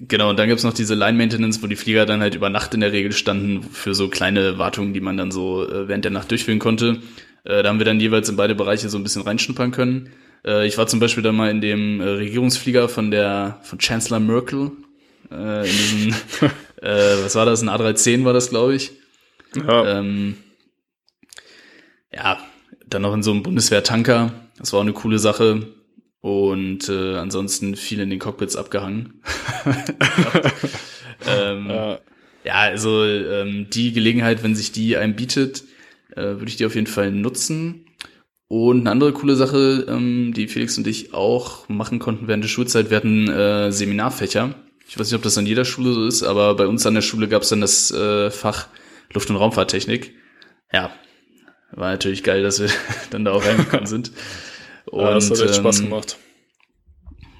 genau, und dann gibt's noch diese Line-Maintenance, wo die Flieger dann halt über Nacht in der Regel standen für so kleine Wartungen, die man dann so äh, während der Nacht durchführen konnte. Äh, da haben wir dann jeweils in beide Bereiche so ein bisschen reinschnuppern können. Äh, ich war zum Beispiel dann mal in dem äh, Regierungsflieger von der von Chancellor Merkel. Äh, in diesem, äh, was war das? Ein A310 war das, glaube ich. ja. Ähm, ja, dann noch in so einem Bundeswehr-Tanker. Das war auch eine coole Sache. Und äh, ansonsten viel in den Cockpits abgehangen. ähm, ja. ja, also ähm, die Gelegenheit, wenn sich die einem bietet, äh, würde ich die auf jeden Fall nutzen. Und eine andere coole Sache, ähm, die Felix und ich auch machen konnten während der Schulzeit, wir hatten äh, Seminarfächer. Ich weiß nicht, ob das an jeder Schule so ist, aber bei uns an der Schule gab es dann das äh, Fach Luft- und Raumfahrttechnik. Ja, war natürlich geil, dass wir dann da auch reingekommen sind. Und, ja, das hat echt Spaß ähm, gemacht.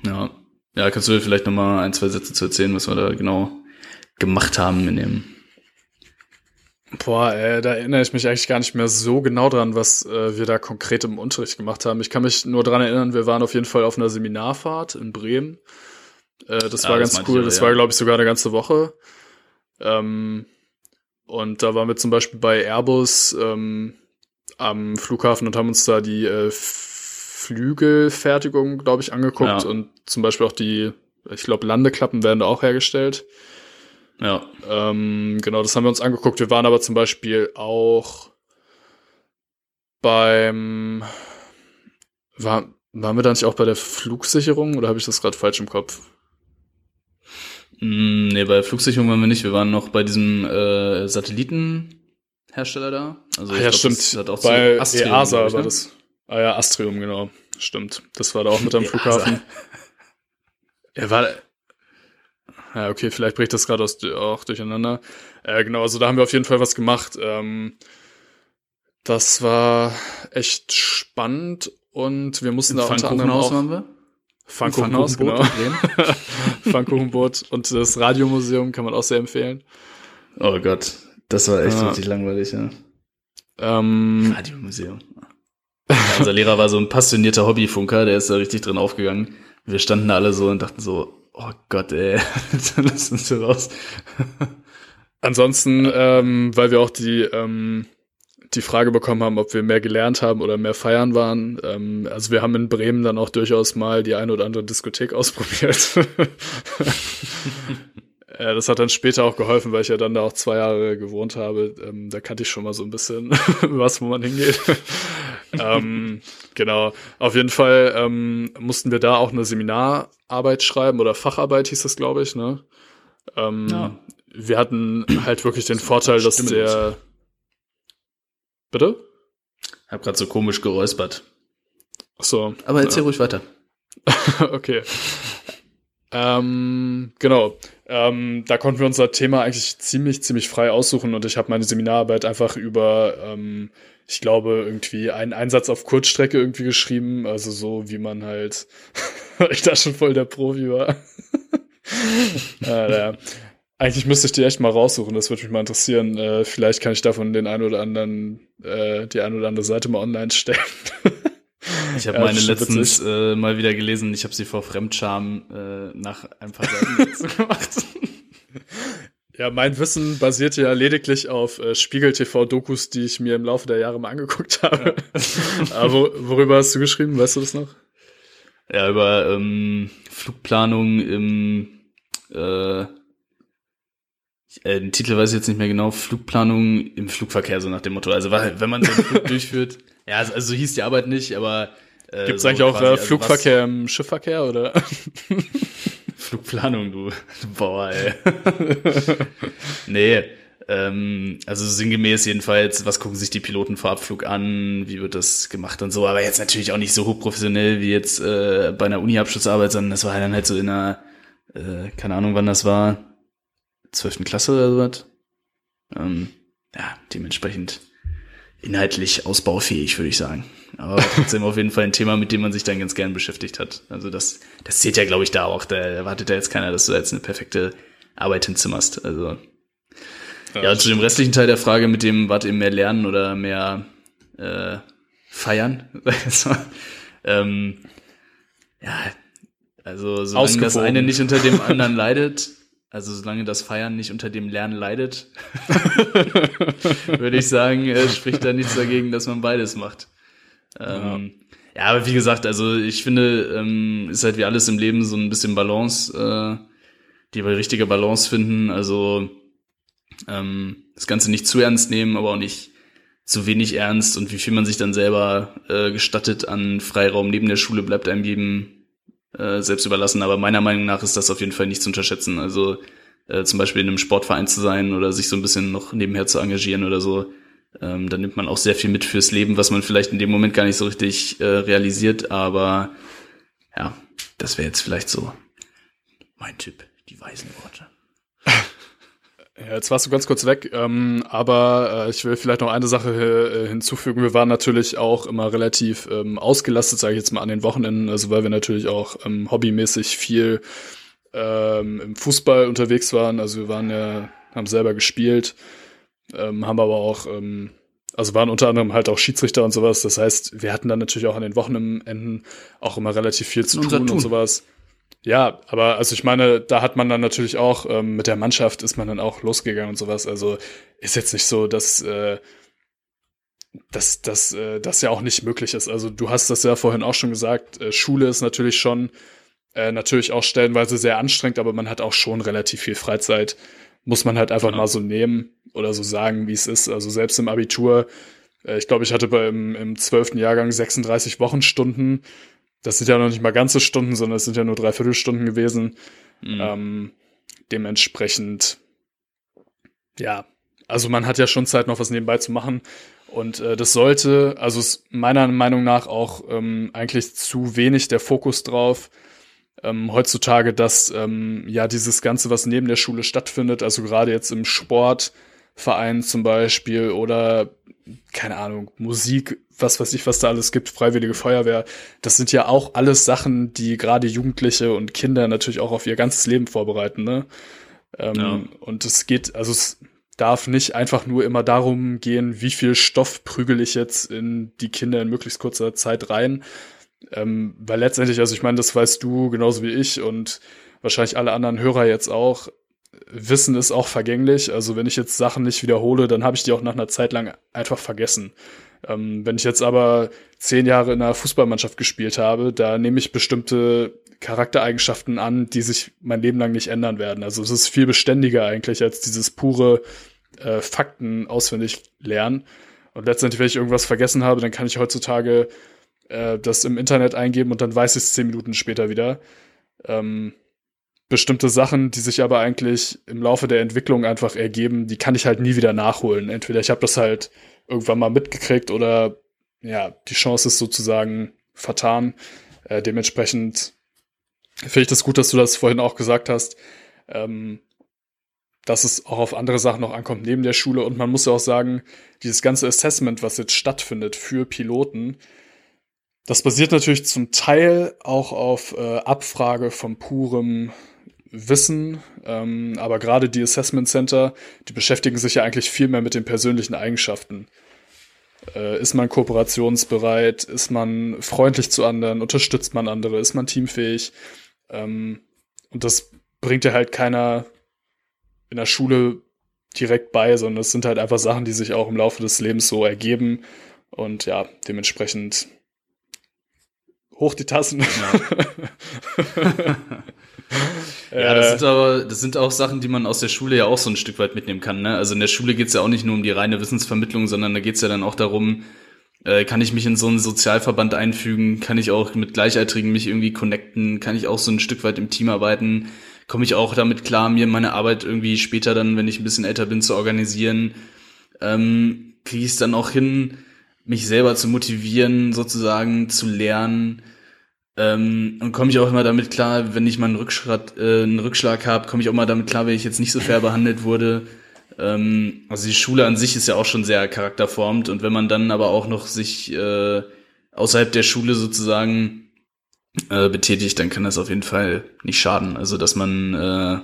Ja. ja, kannst du dir vielleicht noch mal ein, zwei Sätze zu erzählen, was wir da genau gemacht haben in dem Boah, ey, da erinnere ich mich eigentlich gar nicht mehr so genau dran, was äh, wir da konkret im Unterricht gemacht haben. Ich kann mich nur dran erinnern, wir waren auf jeden Fall auf einer Seminarfahrt in Bremen. Äh, das Ah, war ganz cool. ich das ja. war, glaube ich, sogar eine ganze Woche. Ähm, und da waren wir zum Beispiel bei Airbus ähm, am Flughafen und haben uns da die äh, Flügelfertigung, glaube ich, angeguckt Ja. und zum Beispiel auch die, ich glaube, Landeklappen werden da auch hergestellt. Ja, Ähm, genau, das haben wir uns angeguckt. Wir waren aber zum Beispiel auch beim. War, waren wir da nicht auch bei der Flugsicherung oder habe ich das gerade falsch im Kopf? Mm, nee, bei Flugsicherung waren wir nicht. Wir waren noch bei diesem äh, Satellitenhersteller da. Also ah, ja, glaub, stimmt. Das hat auch bei EASA glaub ich, war ne? das. Ah ja, Astrium, genau. Stimmt. Das war da auch mit am. Flughafen. Er war. Ja, okay, vielleicht bricht das gerade auch durcheinander. Äh, genau, also da haben wir auf jeden Fall was gemacht. Ähm, das war echt spannend und wir mussten Im da unter anderem auch waren wir. Pfannkuchenhaus, genau. Pfannkuchenboot in und das Radiomuseum kann man auch sehr empfehlen. Oh Gott, das war echt Ja. richtig langweilig, ja. Ähm, Radiomuseum. Ja, unser Lehrer war so ein passionierter Hobbyfunker, der ist da richtig drin aufgegangen. Wir standen da alle so und dachten so, oh Gott, ey, lass uns hier raus. ansonsten, ähm, weil wir auch die, ähm, die Frage bekommen haben, ob wir mehr gelernt haben oder mehr feiern waren. Ähm, also wir haben in Bremen dann auch durchaus mal die eine oder andere Diskothek ausprobiert. Äh, Das hat dann später auch geholfen, weil ich ja dann da auch zwei Jahre gewohnt habe. Ähm, da kannte ich schon mal so ein bisschen was, wo man hingeht. Ähm, genau. Auf jeden Fall ähm, mussten wir da auch eine Seminararbeit schreiben oder Facharbeit hieß das, glaube ich. Ne? Ähm, Ja. Wir hatten halt wirklich den Vorteil, dass der. Bitte? Hab grad so komisch geräuspert. Ach so. Aber erzähl ruhig weiter. okay. Ähm, genau. Ähm, da konnten wir unser Thema eigentlich ziemlich, ziemlich frei aussuchen und ich habe meine Seminararbeit einfach über, ähm, ich glaube, irgendwie einen Einsatz auf Kurzstrecke irgendwie geschrieben. Also so, wie man halt, ich da schon voll der Profi war. äh, ja. Eigentlich müsste ich die echt mal raussuchen, das würde mich mal interessieren. Äh, vielleicht kann ich davon den ein oder anderen, äh, die ein oder andere Seite mal online stellen. Ich habe Ja, meine letztens äh, mal wieder gelesen. Ich habe sie vor Fremdscham äh, nach ein paar Seiten gemacht. Ja, mein Wissen basiert ja lediglich auf äh, Spiegel-TV-Dokus, die ich mir im Laufe der Jahre mal angeguckt habe. Aber wo, worüber hast du geschrieben? Weißt du das noch? Ja, über ähm, Flugplanung im äh, äh, den Titel weiß ich jetzt nicht mehr genau, Flugplanung im Flugverkehr, so nach dem Motto. Also wenn man so einen Flug durchführt, ja, also, also so hieß die Arbeit nicht, aber äh, Gibt es so eigentlich auch quasi, äh, also Flugverkehr im Schiffverkehr oder? Flugplanung, du, du Bauer, ey. nee, ähm, also sinngemäß jedenfalls, was gucken sich die Piloten vor Abflug an, wie wird das gemacht und so, aber jetzt natürlich auch nicht so hochprofessionell wie jetzt äh, bei einer Uni-Abschlussarbeit, sondern das war dann halt so in einer, äh, keine Ahnung wann das war, zwölften Klasse oder sowas. Ähm, ja, dementsprechend inhaltlich ausbaufähig, würde ich sagen. Aber trotzdem auf jeden Fall ein Thema, mit dem man sich dann ganz gern beschäftigt hat. Also das, das zählt ja, glaube ich, da auch. Da erwartet ja jetzt keiner, dass du jetzt eine perfekte Arbeit hinzimmerst. Also ja, ja zu dem restlichen Teil der Frage mit dem, wart ihr mehr lernen oder mehr äh, feiern? ähm, ja, also solange das eine nicht unter dem anderen leidet, also solange das Feiern nicht unter dem Lernen leidet, würde ich sagen, äh, spricht da nichts dagegen, dass man beides macht. Ähm, ja. ja. aber wie gesagt, also ich finde, ähm, ist halt wie alles im Leben so ein bisschen Balance, äh, die richtige Balance finden. Also ähm, das Ganze nicht zu ernst nehmen, aber auch nicht zu wenig ernst und wie viel man sich dann selber äh, gestattet an Freiraum neben der Schule bleibt einem jedem äh, selbst überlassen. Aber meiner Meinung nach ist das auf jeden Fall nicht zu unterschätzen. Also äh, zum Beispiel in einem Sportverein zu sein oder sich so ein bisschen noch nebenher zu engagieren oder so. Ähm, da nimmt man auch sehr viel mit fürs Leben, was man vielleicht in dem Moment gar nicht so richtig äh, realisiert. Aber ja, das wäre jetzt vielleicht so mein Tipp, die weisen Worte. Ja, jetzt warst du ganz kurz weg, ähm, aber äh, ich will vielleicht noch eine Sache äh, hinzufügen. Wir waren natürlich auch immer relativ ähm, ausgelastet, sage ich jetzt mal, an den Wochenenden, also weil wir natürlich auch ähm, hobbymäßig viel ähm, im Fußball unterwegs waren. Also wir waren ja, haben selber gespielt, ähm, haben aber auch, ähm, also waren unter anderem halt auch Schiedsrichter und sowas. Das heißt, wir hatten dann natürlich auch an den Wochenenden auch immer relativ viel zu tun, tun und sowas. Ja, aber also ich meine, da hat man dann natürlich auch, ähm, mit der Mannschaft ist man dann auch losgegangen und sowas. Also ist jetzt nicht so, dass, äh, dass, dass äh, das ja auch nicht möglich ist. Also du hast das ja vorhin auch schon gesagt, äh, Schule ist natürlich schon äh, natürlich auch stellenweise sehr anstrengend, aber man hat auch schon relativ viel Freizeit. Muss man halt einfach genau. mal so nehmen oder so sagen, wie es ist. Also selbst im Abitur, äh, ich glaube, ich hatte beim im zwölften Jahrgang 36 Wochenstunden das sind ja noch nicht mal ganze Stunden, sondern es sind ja nur Dreiviertelstunden gewesen. Mhm. Ähm, dementsprechend, ja, also man hat ja schon Zeit, noch was nebenbei zu machen. Und äh, das sollte, also ist meiner Meinung nach auch ähm, eigentlich zu wenig der Fokus drauf. Ähm, heutzutage, dass ähm, ja dieses Ganze, was neben der Schule stattfindet, also gerade jetzt im Sportverein zum Beispiel oder keine Ahnung, Musik, was weiß ich, was da alles gibt, Freiwillige Feuerwehr, das sind ja auch alles Sachen, die gerade Jugendliche und Kinder natürlich auch auf ihr ganzes Leben vorbereiten, ne? Ähm, ja. Und es geht, also es darf nicht einfach nur immer darum gehen, wie viel Stoff prügel ich jetzt in die Kinder in möglichst kurzer Zeit rein. Ähm, weil letztendlich, also ich meine, das weißt du genauso wie ich und wahrscheinlich alle anderen Hörer jetzt auch. Wissen ist auch vergänglich. Also wenn ich jetzt Sachen nicht wiederhole, dann habe ich die auch nach einer Zeit lang einfach vergessen. Ähm, wenn ich jetzt aber zehn Jahre in einer Fußballmannschaft gespielt habe, da nehme ich bestimmte Charaktereigenschaften an, die sich mein Leben lang nicht ändern werden. Also es ist viel beständiger eigentlich als dieses pure äh, Fakten auswendig lernen. Und letztendlich, wenn ich irgendwas vergessen habe, dann kann ich heutzutage äh, das im Internet eingeben und dann weiß ich es zehn Minuten später wieder. Ähm, bestimmte Sachen, die sich aber eigentlich im Laufe der Entwicklung einfach ergeben, die kann ich halt nie wieder nachholen. Entweder ich habe das halt irgendwann mal mitgekriegt oder ja, die Chance ist sozusagen vertan. Äh, dementsprechend finde ich das gut, dass du das vorhin auch gesagt hast, ähm, dass es auch auf andere Sachen noch ankommt neben der Schule. Und man muss ja auch sagen, dieses ganze Assessment, was jetzt stattfindet für Piloten, das basiert natürlich zum Teil auch auf äh, Abfrage von purem Wissen, ähm, aber gerade die Assessment Center, die beschäftigen sich ja eigentlich viel mehr mit den persönlichen Eigenschaften. Äh, ist man kooperationsbereit? Ist man freundlich zu anderen? Unterstützt man andere? Ist man teamfähig? Ähm, und das bringt ja halt keiner in der Schule direkt bei, sondern es sind halt einfach Sachen, die sich auch im Laufe des Lebens so ergeben. Und ja, dementsprechend hoch die Tassen. Ja. Ja, das sind aber, das sind auch Sachen, die man aus der Schule ja auch so ein Stück weit mitnehmen kann. Ne? Also in der Schule geht's ja auch nicht nur um die reine Wissensvermittlung, sondern da geht's ja dann auch darum, äh, kann ich mich in so einen Sozialverband einfügen, kann ich auch mit Gleichaltrigen mich irgendwie connecten, kann ich auch so ein Stück weit im Team arbeiten, komme ich auch damit klar, mir meine Arbeit irgendwie später dann, wenn ich ein bisschen älter bin, zu organisieren, ähm, kriege ich es dann auch hin, mich selber zu motivieren, sozusagen zu lernen, ähm, und komme ich auch immer damit klar, wenn ich mal einen Rückschlag, äh, einen Rückschlag habe, komme ich auch mal damit klar, wenn ich jetzt nicht so fair behandelt wurde. Ähm, also die Schule an sich ist ja auch schon sehr charakterformt und wenn man dann aber auch noch sich äh, außerhalb der Schule sozusagen äh, betätigt, dann kann das auf jeden Fall nicht schaden. Also dass man äh,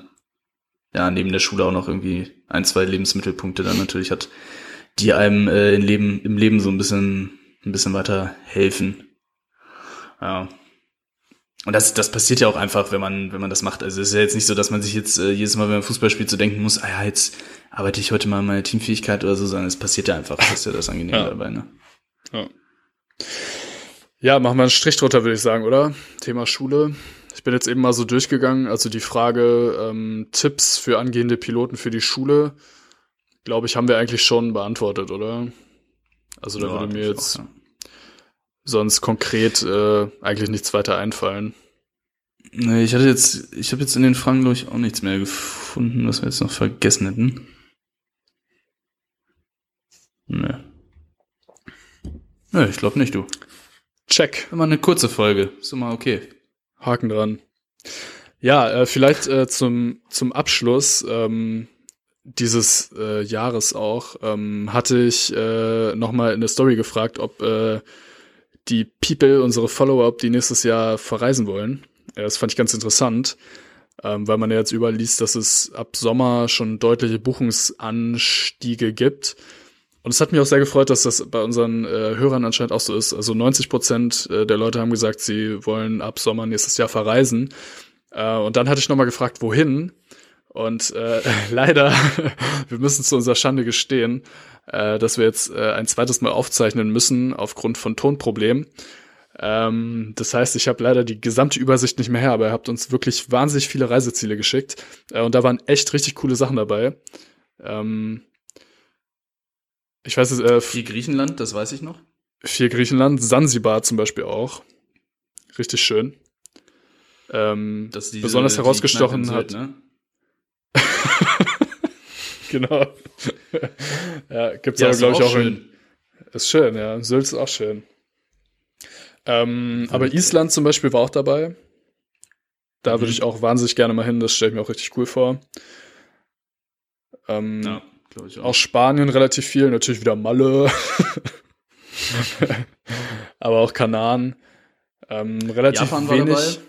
ja neben der Schule auch noch irgendwie ein, zwei Lebensmittelpunkte dann natürlich hat, die einem äh, im Leben, im Leben so ein bisschen, ein bisschen weiter helfen. Ja. Und das, das passiert ja auch einfach, wenn man, wenn man das macht. Also es ist ja jetzt nicht so, dass man sich jetzt äh, jedes Mal, wenn man Fußball spielt, so denken muss, ah ja, jetzt arbeite ich heute mal meine Teamfähigkeit oder so, sondern es passiert ja einfach. Das ist ja das Angenehme ja. dabei, ne? Ja. Ja, machen wir einen Strich drunter, würde ich sagen, oder? Thema Schule. Ich bin jetzt eben mal so durchgegangen. Also die Frage ähm, Tipps für angehende Piloten für die Schule, glaube ich, haben wir eigentlich schon beantwortet, oder? Also da ja, würde mir jetzt auch, ja sonst konkret äh, eigentlich nichts weiter einfallen. Nee, ich hatte jetzt, ich habe jetzt in den Fragen, glaube ich, auch nichts mehr gefunden, was wir jetzt noch vergessen hätten. Nee. Nee, ich glaube nicht, du. Check. Immer eine kurze Folge. Ist immer okay. Haken dran. Ja, äh, vielleicht äh, zum, zum Abschluss ähm, dieses äh, Jahres auch ähm, hatte ich äh, nochmal in der Story gefragt, ob äh, die People, unsere Follower, ob die nächstes Jahr verreisen wollen. Das fand ich ganz interessant, ähm, weil man ja jetzt überall liest, dass es ab Sommer schon deutliche Buchungsanstiege gibt. Und es hat mich auch sehr gefreut, dass das bei unseren äh, Hörern anscheinend auch so ist. Also 90 Prozent äh, der Leute haben gesagt, sie wollen ab Sommer nächstes Jahr verreisen. Äh, und dann hatte ich nochmal gefragt, wohin? Und äh, leider, wir müssen zu unserer Schande gestehen, äh, dass wir jetzt äh, ein zweites Mal aufzeichnen müssen aufgrund von Tonproblemen. Ähm, das heißt, ich habe leider die gesamte Übersicht nicht mehr her, aber ihr habt uns wirklich wahnsinnig viele Reiseziele geschickt. Äh, und da waren echt richtig coole Sachen dabei. Ähm, ich weiß es, äh, Viel Griechenland, das weiß ich noch. Viel Griechenland, Sansibar zum Beispiel auch. Richtig schön. Ähm, besonders herausgestochen hat. Ne? Genau. ja, gibt's ja, aber, glaube ich, auch schön. In, ist schön, ja. Sylt ist auch schön. Ähm, aber Island zum Beispiel war auch dabei. Da mhm. würde ich auch wahnsinnig gerne mal hin, das stelle ich mir auch richtig cool vor. Ähm, ja, glaube ich auch. Auch Spanien relativ viel, natürlich wieder Malle. aber auch Kanaren. Ähm, relativ Japan wenig.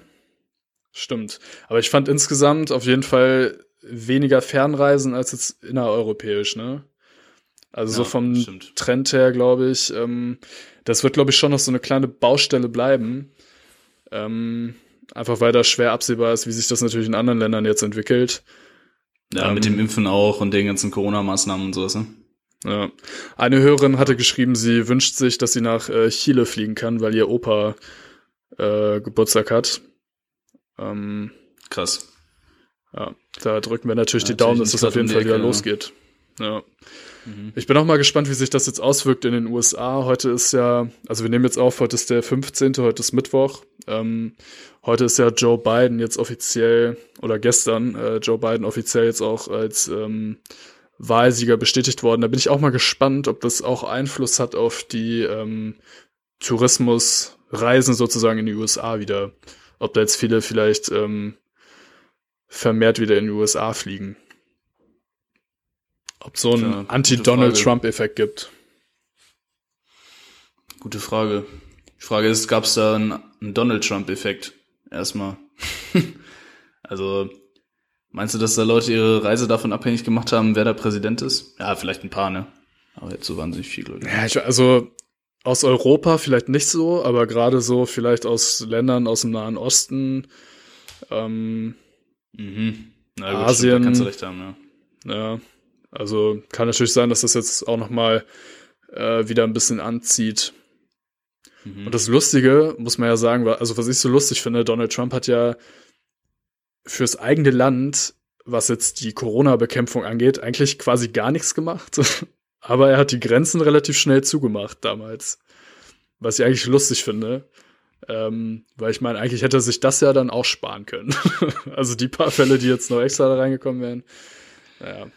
Stimmt. Aber ich fand insgesamt auf jeden Fall weniger Fernreisen als jetzt innereuropäisch, ne? Also ja, so vom stimmt. Trend her, glaube ich, ähm, das wird, glaube ich, schon noch so eine kleine Baustelle bleiben. Ähm, einfach weil das schwer absehbar ist, wie sich das natürlich in anderen Ländern jetzt entwickelt. Ja, ähm, mit dem Impfen auch und den ganzen Corona-Maßnahmen und sowas, ne? Ja. Eine Hörerin hatte geschrieben, sie wünscht sich, dass sie nach äh, Chile fliegen kann, weil ihr Opa äh, Geburtstag hat. Ähm, Krass. Ja, da drücken wir natürlich ja, die Daumen, dass das auf jeden Fall wieder Ecke, losgeht. Ja. Mhm. Ich bin auch mal gespannt, wie sich das jetzt auswirkt in den USA. Heute ist ja, also wir nehmen jetzt auf, heute ist der 15., heute ist Mittwoch. Ähm, heute ist ja Joe Biden jetzt offiziell, oder gestern, äh, Joe Biden offiziell jetzt auch als ähm, Wahlsieger bestätigt worden. Da bin ich auch mal gespannt, ob das auch Einfluss hat auf die ähm, Tourismusreisen sozusagen in die USA wieder. Ob da jetzt viele vielleicht ähm, vermehrt wieder in die USA fliegen. Ob so ein Anti-Donald Trump-Effekt gibt. Gute Frage. Die Frage ist, gab es da einen, einen Donald Trump-Effekt? Erstmal. also, meinst du, dass da Leute ihre Reise davon abhängig gemacht haben, wer da Präsident ist? Ja, vielleicht ein paar, ne? Aber jetzt so wahnsinnig viel, glaube ich. Ja, ich, also aus Europa vielleicht nicht so, aber gerade so vielleicht aus Ländern aus dem Nahen Osten, ähm, Mhm. Na gut, Asien. Stimmt, kannst du recht haben, ja. Ja, also kann natürlich sein, dass das jetzt auch noch mal äh, wieder ein bisschen anzieht. Mhm. Und das Lustige, muss man ja sagen, also was ich so lustig finde, Donald Trump hat ja fürs eigene Land, was jetzt die Corona-Bekämpfung angeht, eigentlich quasi gar nichts gemacht. Aber er hat die Grenzen relativ schnell zugemacht damals. Was ich eigentlich lustig finde. Ähm, weil ich meine, eigentlich hätte er sich das ja dann auch sparen können. also die paar Fälle, die jetzt noch extra da reingekommen wären. Ja.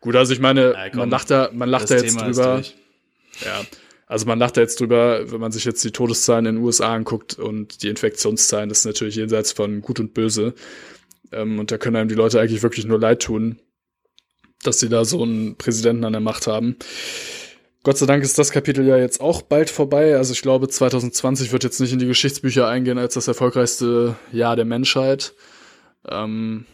Gut, also ich meine, ja, komm, man lacht da, man lacht da jetzt Thema drüber. Ja. Also man lacht da jetzt drüber, wenn man sich jetzt die Todeszahlen in den USA anguckt und die Infektionszahlen, das ist natürlich jenseits von Gut und Böse. Ähm, und da können einem die Leute eigentlich wirklich nur leid tun, dass sie da so einen Präsidenten an der Macht haben. Gott sei Dank ist das Kapitel ja jetzt auch bald vorbei. Also ich glaube, 2020 wird jetzt nicht in die Geschichtsbücher eingehen als das erfolgreichste Jahr der Menschheit. Ähm,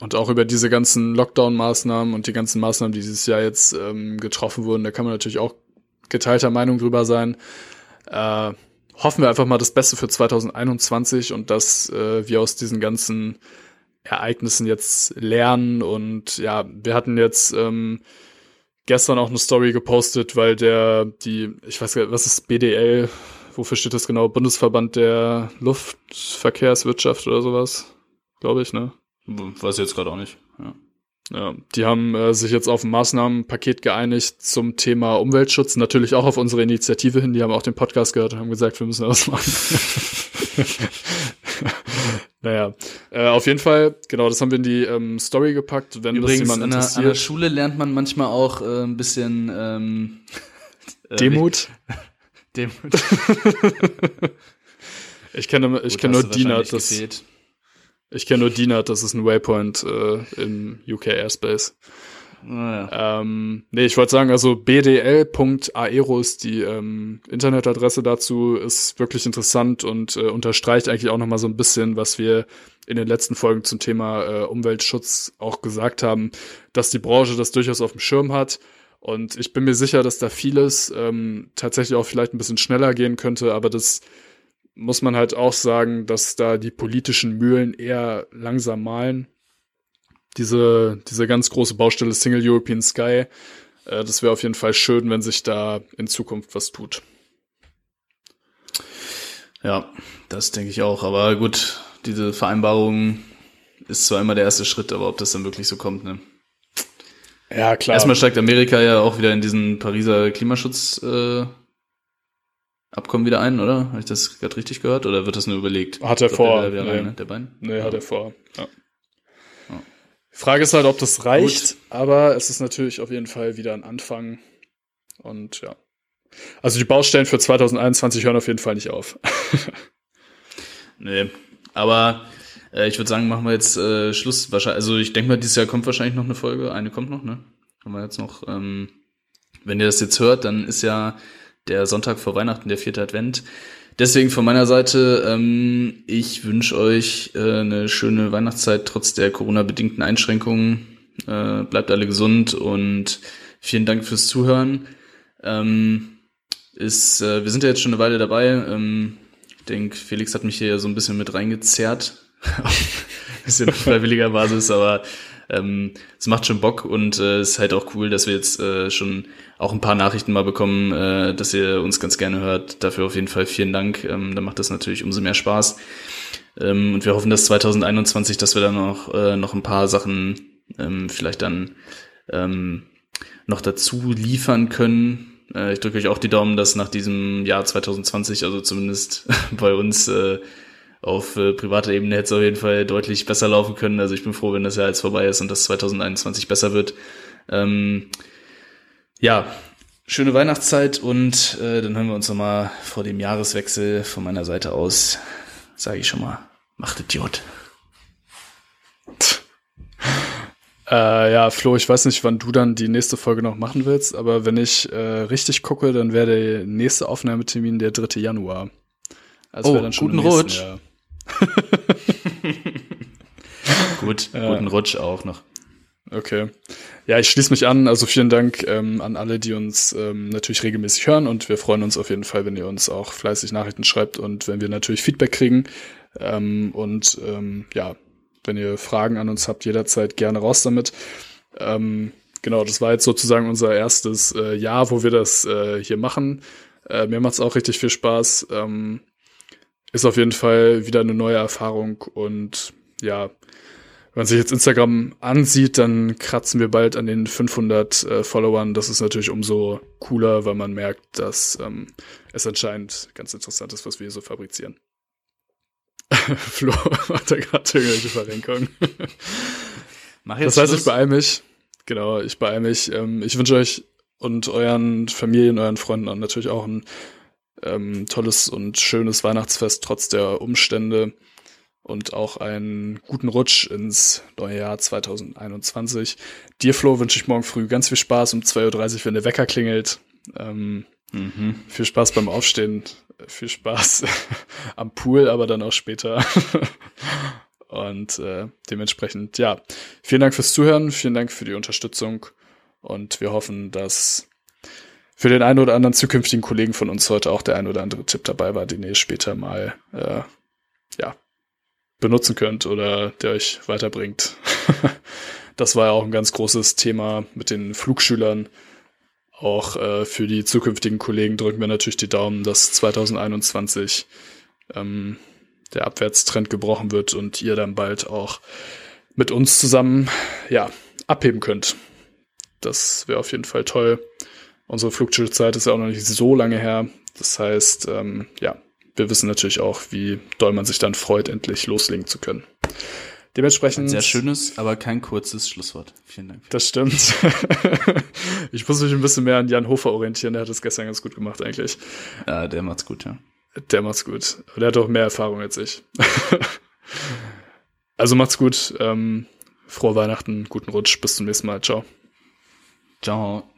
und auch über diese ganzen Lockdown-Maßnahmen und die ganzen Maßnahmen, die dieses Jahr jetzt ähm, getroffen wurden, da kann man natürlich auch geteilter Meinung drüber sein. Äh, hoffen wir einfach mal das Beste für 2021 und dass äh, wir aus diesen ganzen Ereignissen jetzt lernen. Und ja, wir hatten jetzt ähm, gestern auch eine Story gepostet, weil der, die, ich weiß gar nicht, was ist BDL? Wofür steht das genau? Bundesverband der Luftverkehrswirtschaft oder sowas? Glaube ich, ne? Weiß ich jetzt gerade auch nicht. Ja. Ja, die haben äh, sich jetzt auf ein Maßnahmenpaket geeinigt zum Thema Umweltschutz, natürlich auch auf unsere Initiative hin. Die haben auch den Podcast gehört und haben gesagt, wir müssen das machen. naja, äh, auf jeden Fall, genau, das haben wir in die ähm, Story gepackt. Wenn Übrigens, das jemand an der, interessiert. an der Schule lernt man manchmal auch äh, ein bisschen ähm, äh, Demut. Demut. Ich kenne, ich kenne nur DINAT, das, gefehlt. ich kenne nur DINAT, das ist ein Waypoint äh, im UK Airspace. Naja. Ähm, nee, ich wollte sagen, also bdl.aero ist die ähm, Internetadresse dazu, ist wirklich interessant und äh, unterstreicht eigentlich auch nochmal so ein bisschen, was wir in den letzten Folgen zum Thema äh, Umweltschutz auch gesagt haben, dass die Branche das durchaus auf dem Schirm hat. Und ich bin mir sicher, dass da vieles ähm, tatsächlich auch vielleicht ein bisschen schneller gehen könnte, aber das muss man halt auch sagen, dass da die politischen Mühlen eher langsam malen diese, diese ganz große Baustelle Single European Sky. Äh, das wäre auf jeden Fall schön, wenn sich da in Zukunft was tut. Ja, das denke ich auch. Aber gut, diese Vereinbarung ist zwar immer der erste Schritt, aber ob das dann wirklich so kommt, ne? Ja, klar. Erstmal steigt Amerika ja auch wieder in diesen Pariser Klimaschutz äh, Abkommen wieder ein, oder? Habe ich das gerade richtig gehört? Oder wird das nur überlegt? Hat er vor, Der, wieder nee. rein, ne? der Bein? nee, hat er vor. Ja. Ja. Frage ist halt, ob das reicht, aber es ist natürlich auf jeden Fall wieder ein Anfang. Und ja. Also die Baustellen für 2021 hören auf jeden Fall nicht auf. Nee. Aber äh, ich würde sagen, machen wir jetzt äh, Schluss. Wahrscheinlich, also ich denke mal, dieses Jahr kommt wahrscheinlich noch eine Folge. Eine kommt noch, ne? Haben wir jetzt noch. Ähm, wenn ihr das jetzt hört, dann ist ja der Sonntag vor Weihnachten, der vierte Advent. Deswegen von meiner Seite, ähm, ich wünsche euch äh, eine schöne Weihnachtszeit trotz der Corona-bedingten Einschränkungen. Äh, bleibt alle gesund und vielen Dank fürs Zuhören. Ähm, ist, äh, wir sind ja jetzt schon eine Weile dabei. Ähm, ich denke, Felix hat mich hier so ein bisschen mit reingezerrt. bisschen auf freiwilliger Basis, aber ähm, es macht schon Bock und äh, ist halt auch cool, dass wir jetzt äh, schon auch ein paar Nachrichten mal bekommen, äh, dass ihr uns ganz gerne hört. Dafür auf jeden Fall vielen Dank. Ähm, dann macht das natürlich umso mehr Spaß. Ähm, und wir hoffen, dass 2021, dass wir dann noch, äh, noch ein paar Sachen ähm, vielleicht dann ähm, noch dazu liefern können. Äh, ich drücke euch auch die Daumen, dass nach diesem Jahr 2020, also zumindest bei uns äh, auf äh, privater Ebene hätte es auf jeden Fall deutlich besser laufen können. Also ich bin froh, wenn das Jahr jetzt vorbei ist und das 2021 besser wird. Ähm, ja, schöne Weihnachtszeit und äh, dann hören wir uns nochmal vor dem Jahreswechsel von meiner Seite aus. Sage ich schon mal, macht Idiot. Äh, ja, Flo, ich weiß nicht, wann du dann die nächste Folge noch machen willst, aber wenn ich äh, richtig gucke, dann wäre der nächste Aufnahmetermin der 3. Januar. Also Oh, wär dann schon guten Rutsch. Jahr. Gut, Ja. guten Rutsch auch noch. Okay. Ja, ich schließe mich an. Also vielen Dank ähm, an alle, die uns ähm, natürlich regelmäßig hören und wir freuen uns auf jeden Fall, wenn ihr uns auch fleißig Nachrichten schreibt und wenn wir natürlich Feedback kriegen. Ähm, und ähm, ja, wenn ihr Fragen an uns habt, jederzeit gerne raus damit. Ähm, genau, das war jetzt sozusagen unser erstes äh, Jahr, wo wir das äh, hier machen. Äh, mir macht's auch richtig viel Spaß. Ähm, ist auf jeden Fall wieder eine neue Erfahrung und ja, wenn man sich jetzt Instagram ansieht, dann kratzen wir bald an den 500 äh, Followern. Das ist natürlich umso cooler, weil man merkt, dass ähm, es anscheinend ganz interessant ist, was wir hier so fabrizieren. Flo hat da gerade irgendwelche Verrenkungen. Mach Das heißt, ich beeile mich. Genau, ich beeile mich. Ähm, ich wünsche euch und euren Familien, euren Freunden und natürlich auch ein ähm, tolles und schönes Weihnachtsfest trotz der Umstände. und auch einen guten Rutsch ins neue Jahr 2021. Dir, Flo, wünsche ich morgen früh ganz viel Spaß um 2.30 Uhr, wenn der Wecker klingelt. Ähm, mhm. Viel Spaß beim Aufstehen, viel Spaß am Pool, aber dann auch später. und äh, dementsprechend, ja, vielen Dank fürs Zuhören, vielen Dank für die Unterstützung und wir hoffen, dass für den einen oder anderen zukünftigen Kollegen von uns heute auch der ein oder andere Tipp dabei war, den ihr später mal äh, ja, benutzen könnt oder der euch weiterbringt. das war ja auch ein ganz großes Thema mit den Flugschülern. Auch äh, für die zukünftigen Kollegen drücken wir natürlich die Daumen, dass 2021 ähm, der Abwärtstrend gebrochen wird und ihr dann bald auch mit uns zusammen ja abheben könnt. Das wäre auf jeden Fall toll. Unsere Flugschulzeit ist ja auch noch nicht so lange her. Das heißt, ähm, ja, wir wissen natürlich auch, wie doll man sich dann freut, endlich loslegen zu können. Dementsprechend. Ein sehr schönes, aber kein kurzes Schlusswort. Vielen Dank. Das stimmt. ich muss mich ein bisschen mehr an Jan Hofer orientieren. Der hat das gestern ganz gut gemacht, eigentlich. Ja, der macht's gut, ja. Der macht's gut. Aber der hat auch mehr Erfahrung als ich. also macht's gut. Ähm, frohe Weihnachten, guten Rutsch. Bis zum nächsten Mal. Ciao. Ciao.